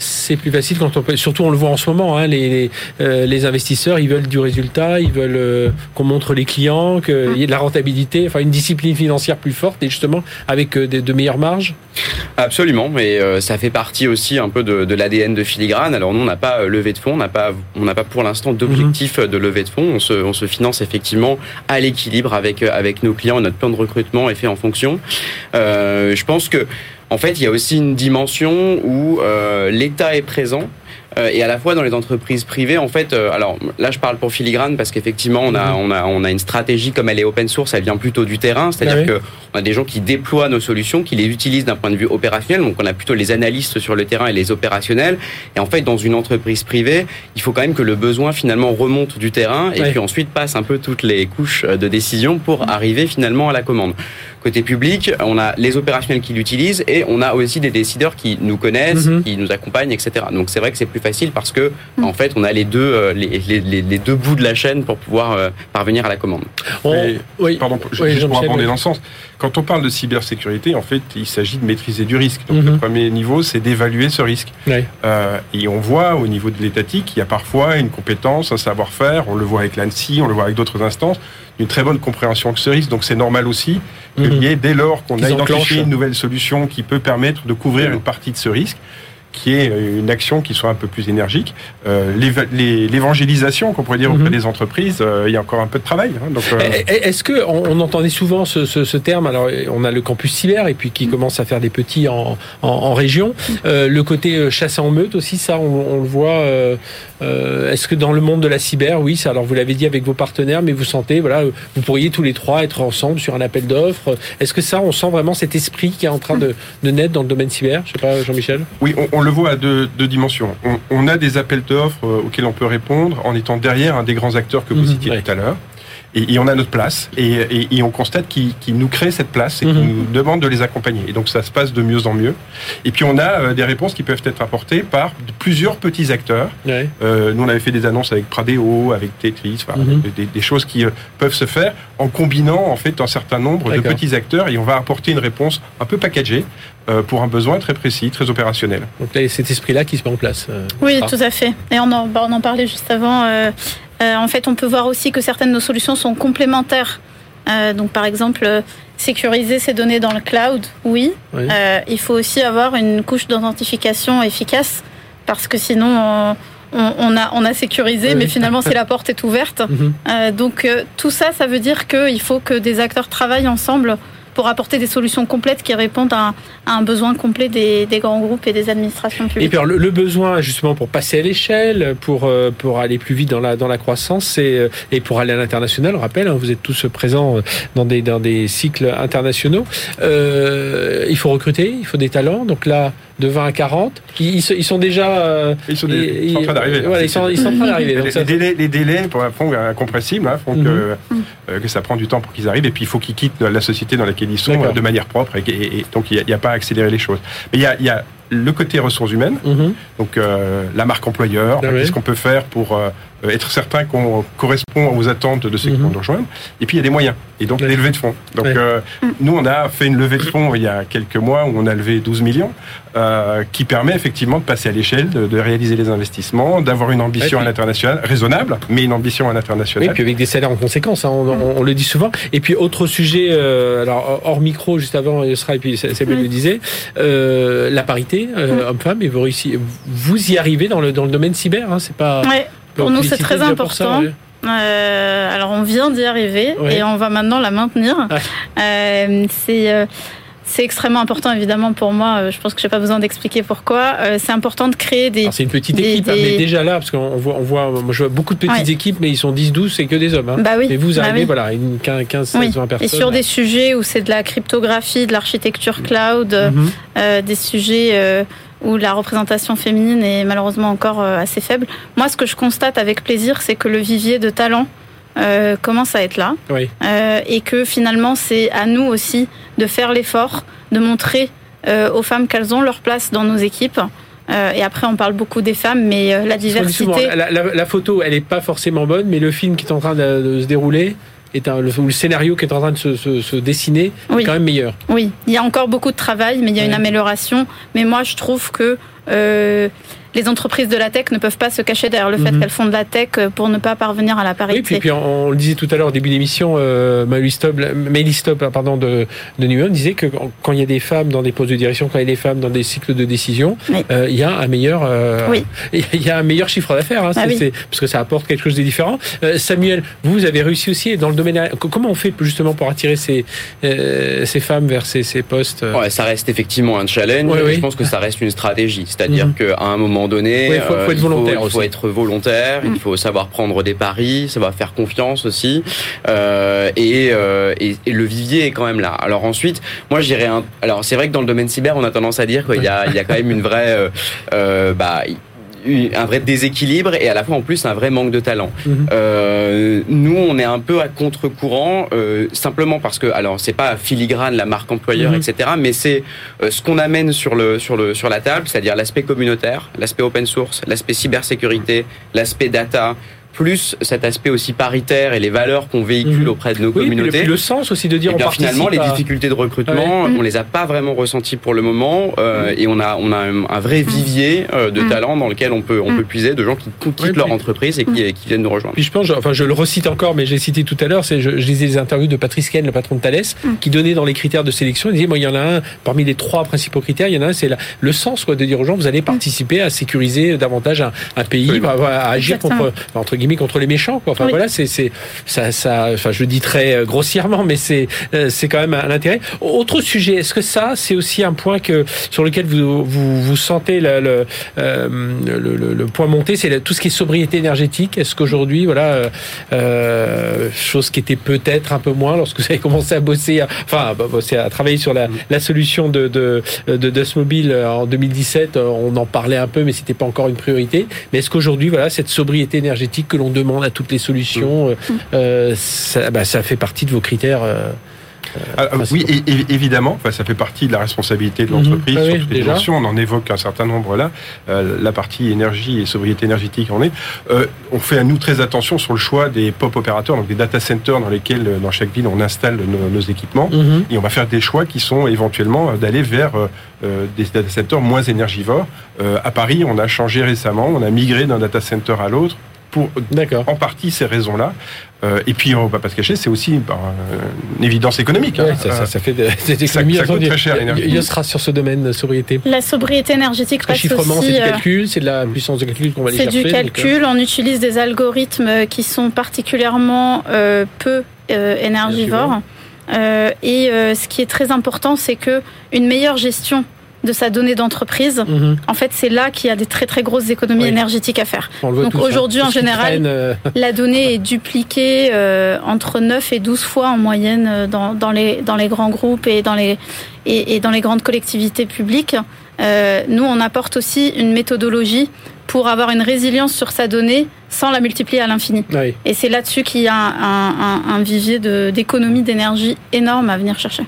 c'est plus facile quand on peut. Surtout, on le voit en ce moment. Hein, les, euh, les, investisseurs, ils veulent du résultat, ils veulent euh, qu'on montre les clients, qu'il y ait de la rentabilité, enfin une discipline financière plus forte et justement avec euh, de, meilleures marges. Absolument, mais ça fait partie aussi un peu de, de l'ADN de Filigrane. Alors nous, on n'a pas levé de fonds, on n'a pas, on n'a pas pour l'instant d'objectif mhm. de lever de fonds. On se, on se finance effectivement à l'équilibre avec avec nos clients. Notre plan de recrutement est fait en fonction. je pense que en fait, il y a aussi une dimension où euh, l'État est présent et à la fois dans les entreprises privées. En fait, alors là, je parle pour filigrane parce qu'effectivement, on a, mhm. on a, on a une stratégie comme elle est open source, elle vient plutôt du terrain, c'est-à-dire qu'on on a des gens qui déploient nos solutions, qui les utilisent d'un point de vue opérationnel. Donc, on a plutôt les analystes sur le terrain et les opérationnels. Et en fait, dans une entreprise privée, il faut quand même que le besoin finalement remonte du terrain et puis ensuite passe un peu toutes les couches de décision pour mhm. arriver finalement à la commande. Côté public, on a les opérationnels qui l'utilisent et on a aussi des décideurs qui nous connaissent, mhm. qui nous accompagnent, etc. Donc c'est vrai que c'est plus facile parce que mhm. en fait on a les deux euh, les, les, les, deux bouts de la chaîne pour pouvoir euh, parvenir à la commande. oui. Pardon, je, juste pour abonder dans le sens. Quand on parle de cybersécurité, en fait, il s'agit de maîtriser du risque. Donc le mhm. premier niveau, c'est d'évaluer ce risque. Euh, et on voit au niveau de l'étatique, il y a parfois une compétence, un savoir-faire. On le voit avec l'ANSI, on le voit avec d'autres instances une très bonne compréhension de ce risque. Donc c'est normal aussi que y ait, dès lors qu'on a identifié une nouvelle solution qui peut permettre de couvrir une partie de ce risque, qui est une action qui soit un peu plus énergique. Euh, l'évangélisation, qu'on pourrait dire auprès mhm. des entreprises, euh, il y a encore un peu de travail. Hein, euh, Est-ce que on, entendait souvent ce, terme Alors, on a le campus cyber et puis qui mhm. commence à faire des petits en, région. le côté chasse en meute aussi, ça, on, le voit. Est-ce que dans le monde de la cyber, oui, ça, alors vous l'avez dit avec vos partenaires, mais vous sentez, voilà, vous pourriez tous les trois être ensemble sur un appel d'offres. Est-ce que ça, on sent vraiment cet esprit qui est en train de, naître dans le domaine cyber? Je sais pas, Jean-Michel? Oui, on on le voit à deux, dimensions. On, a des appels d'offres euh, auxquels on peut répondre en étant derrière un des grands acteurs que vous mhm. citiez tout à l'heure. Et, on a notre place et, on constate qu'ils nous créent cette place et qu'ils mhm. nous demandent de les accompagner. Et donc ça se passe de mieux en mieux. Et puis on a euh, des réponses qui peuvent être apportées par plusieurs petits acteurs. Euh, nous on avait fait des annonces avec Pradeo, avec Tetris, mhm. des, choses qui peuvent se faire en combinant en fait un certain nombre de petits acteurs et on va apporter une réponse un peu packagée euh, pour un besoin très précis, très opérationnel. Donc là, cet esprit-là qui se met en place. Euh, oui, tout à fait. Et on en, bah, on en parlait juste avant. Euh, en fait, on peut voir aussi que certaines de nos solutions sont complémentaires. donc, par exemple, sécuriser ces données dans le cloud, oui. il faut aussi avoir une couche d'authentification efficace parce que sinon, on, a, on a sécurisé, mais finalement, si la porte est ouverte. Mhm. donc, tout ça, ça veut dire qu'il faut que des acteurs travaillent ensemble pour apporter des solutions complètes qui répondent à, un besoin complet des, grands groupes et des administrations publiques. Et puis le, besoin justement pour passer à l'échelle, pour euh, pour aller plus vite dans la dans la croissance, c'est euh, et pour aller à l'international. On rappelle, hein, vous êtes tous présents euh, dans des dans des cycles internationaux. il faut recruter, il faut des talents. Donc là, de 20 à 40, ils, sont déjà. ils, sont, en train d'arriver. ils, sont, en train d'arriver. Les, délais, les délais pour font incompressibles, hein, font que, mhm. que ça prend du temps pour qu'ils arrivent. Et puis il faut qu'ils quittent la société dans laquelle ils sont de manière propre. Et, donc il n'y a, pas à accélérer les choses. Mais il y a, il y a le côté ressources humaines, mhm. donc euh, la marque employeur, ah qu'est-ce qu'on peut faire pour euh, être certain qu'on correspond aux attentes de ceux qui mhm. vont nous rejoindre. Et puis il y a des moyens, et donc il y a des levées de fonds. Donc euh, nous, on a fait une levée de fonds il y a quelques mois où on a levé 12 millions, qui permet effectivement de passer à l'échelle, de, réaliser les investissements, d'avoir une ambition à l'international, raisonnable, mais une ambition à l'international. Et puis avec des salaires en conséquence, hein, on, le dit souvent. Et puis autre sujet, alors hors micro, juste avant, sera et puis Sabine le disait, la parité euh, homme-femme, et vous, vous y arrivez dans le, dans le domaine cyber. Hein, c'est pas. Pour nous, c'est très important. Euh, alors, on vient d'y arriver et on va maintenant la maintenir. Euh, c'est c'est extrêmement important, évidemment, pour moi. Euh, je pense que je n'ai pas besoin d'expliquer pourquoi. Euh, c'est important de créer des. C'est une petite équipe, hein, mais déjà là, parce qu'on voit, on voit, moi je vois beaucoup de petites équipes, mais ils sont 10, 12, c'est que des hommes. Hein. Bah oui. Et vous bah arrivez, voilà, une 15, 16, 20 personnes. Et sur des sujets où c'est de la cryptographie, de l'architecture cloud, mhm. euh, des sujets. Où la représentation féminine est malheureusement encore assez faible. Moi, ce que je constate avec plaisir, c'est que le vivier de talent euh, commence à être là. Euh, et que finalement, c'est à nous aussi de faire l'effort, de montrer euh, aux femmes qu'elles ont leur place dans nos équipes. et après, on parle beaucoup des femmes, mais la diversité. la, photo, elle n'est pas forcément bonne, mais le film qui est en train de, se dérouler, est un, le, scénario qui est en train de se, dessiner est quand même meilleur. Oui, il y a encore beaucoup de travail, mais il y a une amélioration. Mais moi, je trouve que les entreprises de la tech ne peuvent pas se cacher derrière le fait mhm. qu'elles font de la tech euh, pour ne pas parvenir à la parité. Oui, puis, on, le disait tout à l'heure au début d'émission, euh, Stop pardon, de, de New disait que quand il y a des femmes dans des postes de direction, quand il y a des femmes dans des cycles de décision, euh, il y a un meilleur, euh, il y a un meilleur chiffre d'affaires, hein, ah parce que ça apporte quelque chose de différent. Samuel, vous avez réussi aussi dans le domaine. Comment on fait justement pour attirer ces, ces femmes vers ces, ces postes ouais, Ça reste effectivement un challenge. Je pense que ça reste une stratégie. C'est-à-dire mhm. qu'à un moment donné, il faut, être volontaire. Il faut, être volontaire. Il faut savoir prendre des paris, savoir faire confiance aussi. et, et, et, le vivier est quand même là. Alors ensuite, moi j'irais. Un... Alors c'est vrai que dans le domaine cyber, on a tendance à dire qu'il y a, il y a quand même une vraie. bah, un vrai déséquilibre et à la fois en plus un vrai manque de talent. Mhm. Euh, nous, on est un peu à contre-courant, euh, simplement parce que, alors, c'est pas filigrane la marque employeur, mhm. etc., mais c'est euh, ce qu'on amène sur le sur le sur la table, c'est-à-dire l'aspect communautaire, l'aspect open source, l'aspect cybersécurité, l'aspect data, plus cet aspect aussi paritaire et les valeurs qu'on véhicule mhm. auprès de nos oui, communautés. le sens aussi de dire et on finalement les difficultés de recrutement, on les a pas vraiment ressenties pour le moment euh, et on a on a un, vrai vivier euh, de mm. talents dans lequel on peut on peut puiser de gens qui quittent leur entreprise et qui, qui, viennent nous rejoindre. Puis je pense, enfin je le recite encore, mais j'ai cité tout à l'heure, c'est je, je, lisais les interviews de Patrice Ken, le patron de Thales, qui donnait dans les critères de sélection, il disait moi il y en a un parmi les trois principaux critères, il y en a un c'est le sens quoi de dire aux gens vous allez participer à sécuriser davantage un, un pays, à, agir contre entre guillemets contre les méchants Enfin voilà, c'est ça ça. Enfin, je dis très euh, grossièrement, mais c'est euh, c'est quand même un intérêt. Autre sujet, est-ce que ça, c'est aussi un point que sur lequel vous vous, vous sentez le euh, le, le, le, point monté, c'est tout ce qui est sobriété énergétique? Est-ce qu'aujourd'hui, voilà, euh, chose qui était peut-être un peu moins lorsque vous avez commencé à bosser, enfin, à bosser à travailler sur la, la solution de de de, de Mobile en 2017, on en parlait un peu, mais c'était pas encore une priorité. Mais est-ce qu'aujourd'hui, voilà, cette sobriété énergétique que l'on demande à toutes les solutions, mm. euh, ça, bah, ça, fait partie de vos critères. Euh, ah, oui, évidemment, enfin, ça fait partie de la responsabilité de l'entreprise mhm. sur toutes les dimensions. On en évoque un certain nombre là. Euh, la partie énergie et sobriété énergétique en est. Euh, on fait à nous très attention sur le choix des pop opérateurs, donc des data centers dans lesquels, dans chaque ville, on installe nos, équipements. Mhm. Et on va faire des choix qui sont éventuellement d'aller vers euh, des data centers moins énergivores. à Paris, on a changé récemment, on a migré d'un data center à l'autre pour en partie ces raisons-là. Euh, et puis, on ne va pas se cacher, c'est aussi bah, une évidence économique. Hein. ça, ça, fait des économies. Ça, coûte très cher l'énergie. sera sur ce domaine de sobriété. La sobriété énergétique reste chiffrement, c'est du euh, calcul, c'est de la puissance de calcul qu'on va aller chercher. C'est du calcul. On utilise des algorithmes qui sont particulièrement euh, peu énergivores. et ce qui est très important, c'est que une meilleure gestion de sa donnée d'entreprise, mhm. en fait, c'est là qu'il y a des très très grosses économies énergétiques à faire. Donc aujourd'hui, en général, euh. la donnée est dupliquée euh, entre 9 et 12 fois en moyenne euh, dans, dans, les, dans les grands groupes et dans les, et, et dans les grandes collectivités publiques. Euh, nous, on apporte aussi une méthodologie pour avoir une résilience sur sa donnée sans la multiplier à l'infini. Et c'est là-dessus qu'il y a un, un, un vivier d'économie d'énergie énorme à venir chercher.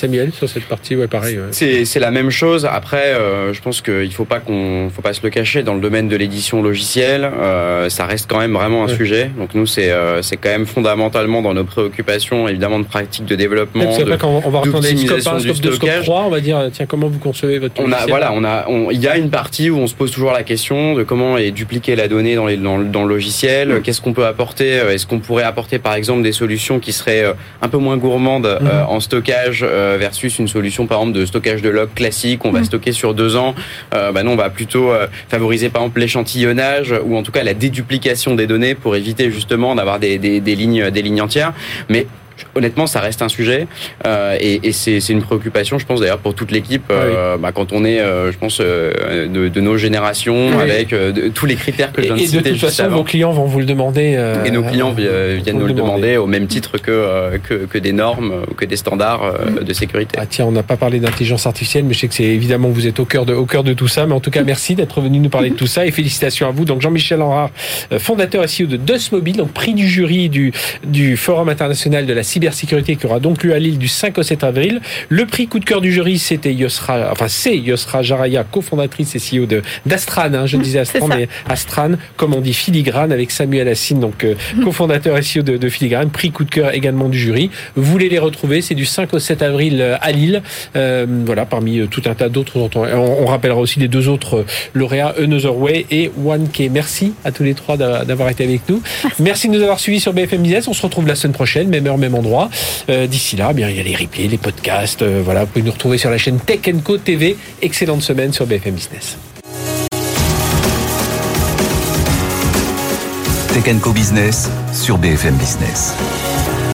Samuel, sur cette partie, ouais, pareil. C'est la même chose. Après, euh, je pense qu'il faut pas qu'on, faut pas se le cacher. Dans le domaine de l'édition logicielle, euh, ça reste quand même vraiment un sujet. Donc nous, c'est euh, c'est quand même fondamentalement dans nos préoccupations, évidemment, de pratiques de développement. C'est vrai qu'on va retourner scope 1, scope 2, scope 3, on va dire, tiens, comment vous concevez votre on a, Voilà, on a, il y a une partie où on se pose toujours la question de comment est dupliquer la donnée dans, les, dans, dans le logiciel. Qu'est-ce qu'on peut apporter Est-ce qu'on pourrait apporter, par exemple, des solutions qui seraient un peu moins gourmandes mhm. en stockage versus une solution par exemple de stockage de log classique, on va mm. stocker sur deux ans. Euh, bah non, on va plutôt euh, favoriser par exemple l'échantillonnage ou en tout cas la déduplication des données pour éviter justement d'avoir des, des, des lignes des lignes entières. Mais honnêtement, ça reste un sujet euh, et, et c'est une préoccupation, je pense d'ailleurs pour toute l'équipe euh, bah, quand on est, euh, je pense, euh, de, de, nos générations avec euh, de, tous les critères que je viens de citer. Et de toute façon, vos clients vont vous le demander. et nos clients viennent nous le demander au même titre que, que, que des normes ou que des standards de sécurité. Ah tiens, on n'a pas parlé d'intelligence artificielle, mais je sais que c'est évidemment vous êtes au cœur de au cœur de tout ça. Mais en tout cas, merci d'être venu nous parler de tout ça et félicitations à vous. Donc Jean-Michel Henrard, fondateur et CEO de DOS Mobile, donc prix du jury du du Forum international de la cybersécurité qui aura donc lieu à Lille du 5 au 7 avril. Le prix coup de cœur du jury, c'était Yosra, enfin c'est Yosra Jaraya, cofondatrice et CEO de d'Astran, hein, je disais Astran, mais Astran, comme on dit filigrane, avec Samuel Assine, donc euh, cofondateur et CEO de, de, Filigrane. Prix coup de cœur également du jury. Vous voulez les retrouver, c'est du 5 au 7 avril euh, à Lille. Euh, voilà, parmi euh, tout un tas d'autres. On, on, rappellera aussi les deux autres lauréats, Another Way et One K. Merci à tous les trois d'avoir été avec nous. Merci de nous avoir suivis sur BFM Business. On se retrouve la semaine prochaine, même heure, même endroit. Euh, d'ici là, bien, il y a les replays, les podcasts. Euh, voilà, vous pouvez nous retrouver sur la chaîne Tech Co TV. Excellente semaine sur BFM Business. Tech Business sur BFM Business.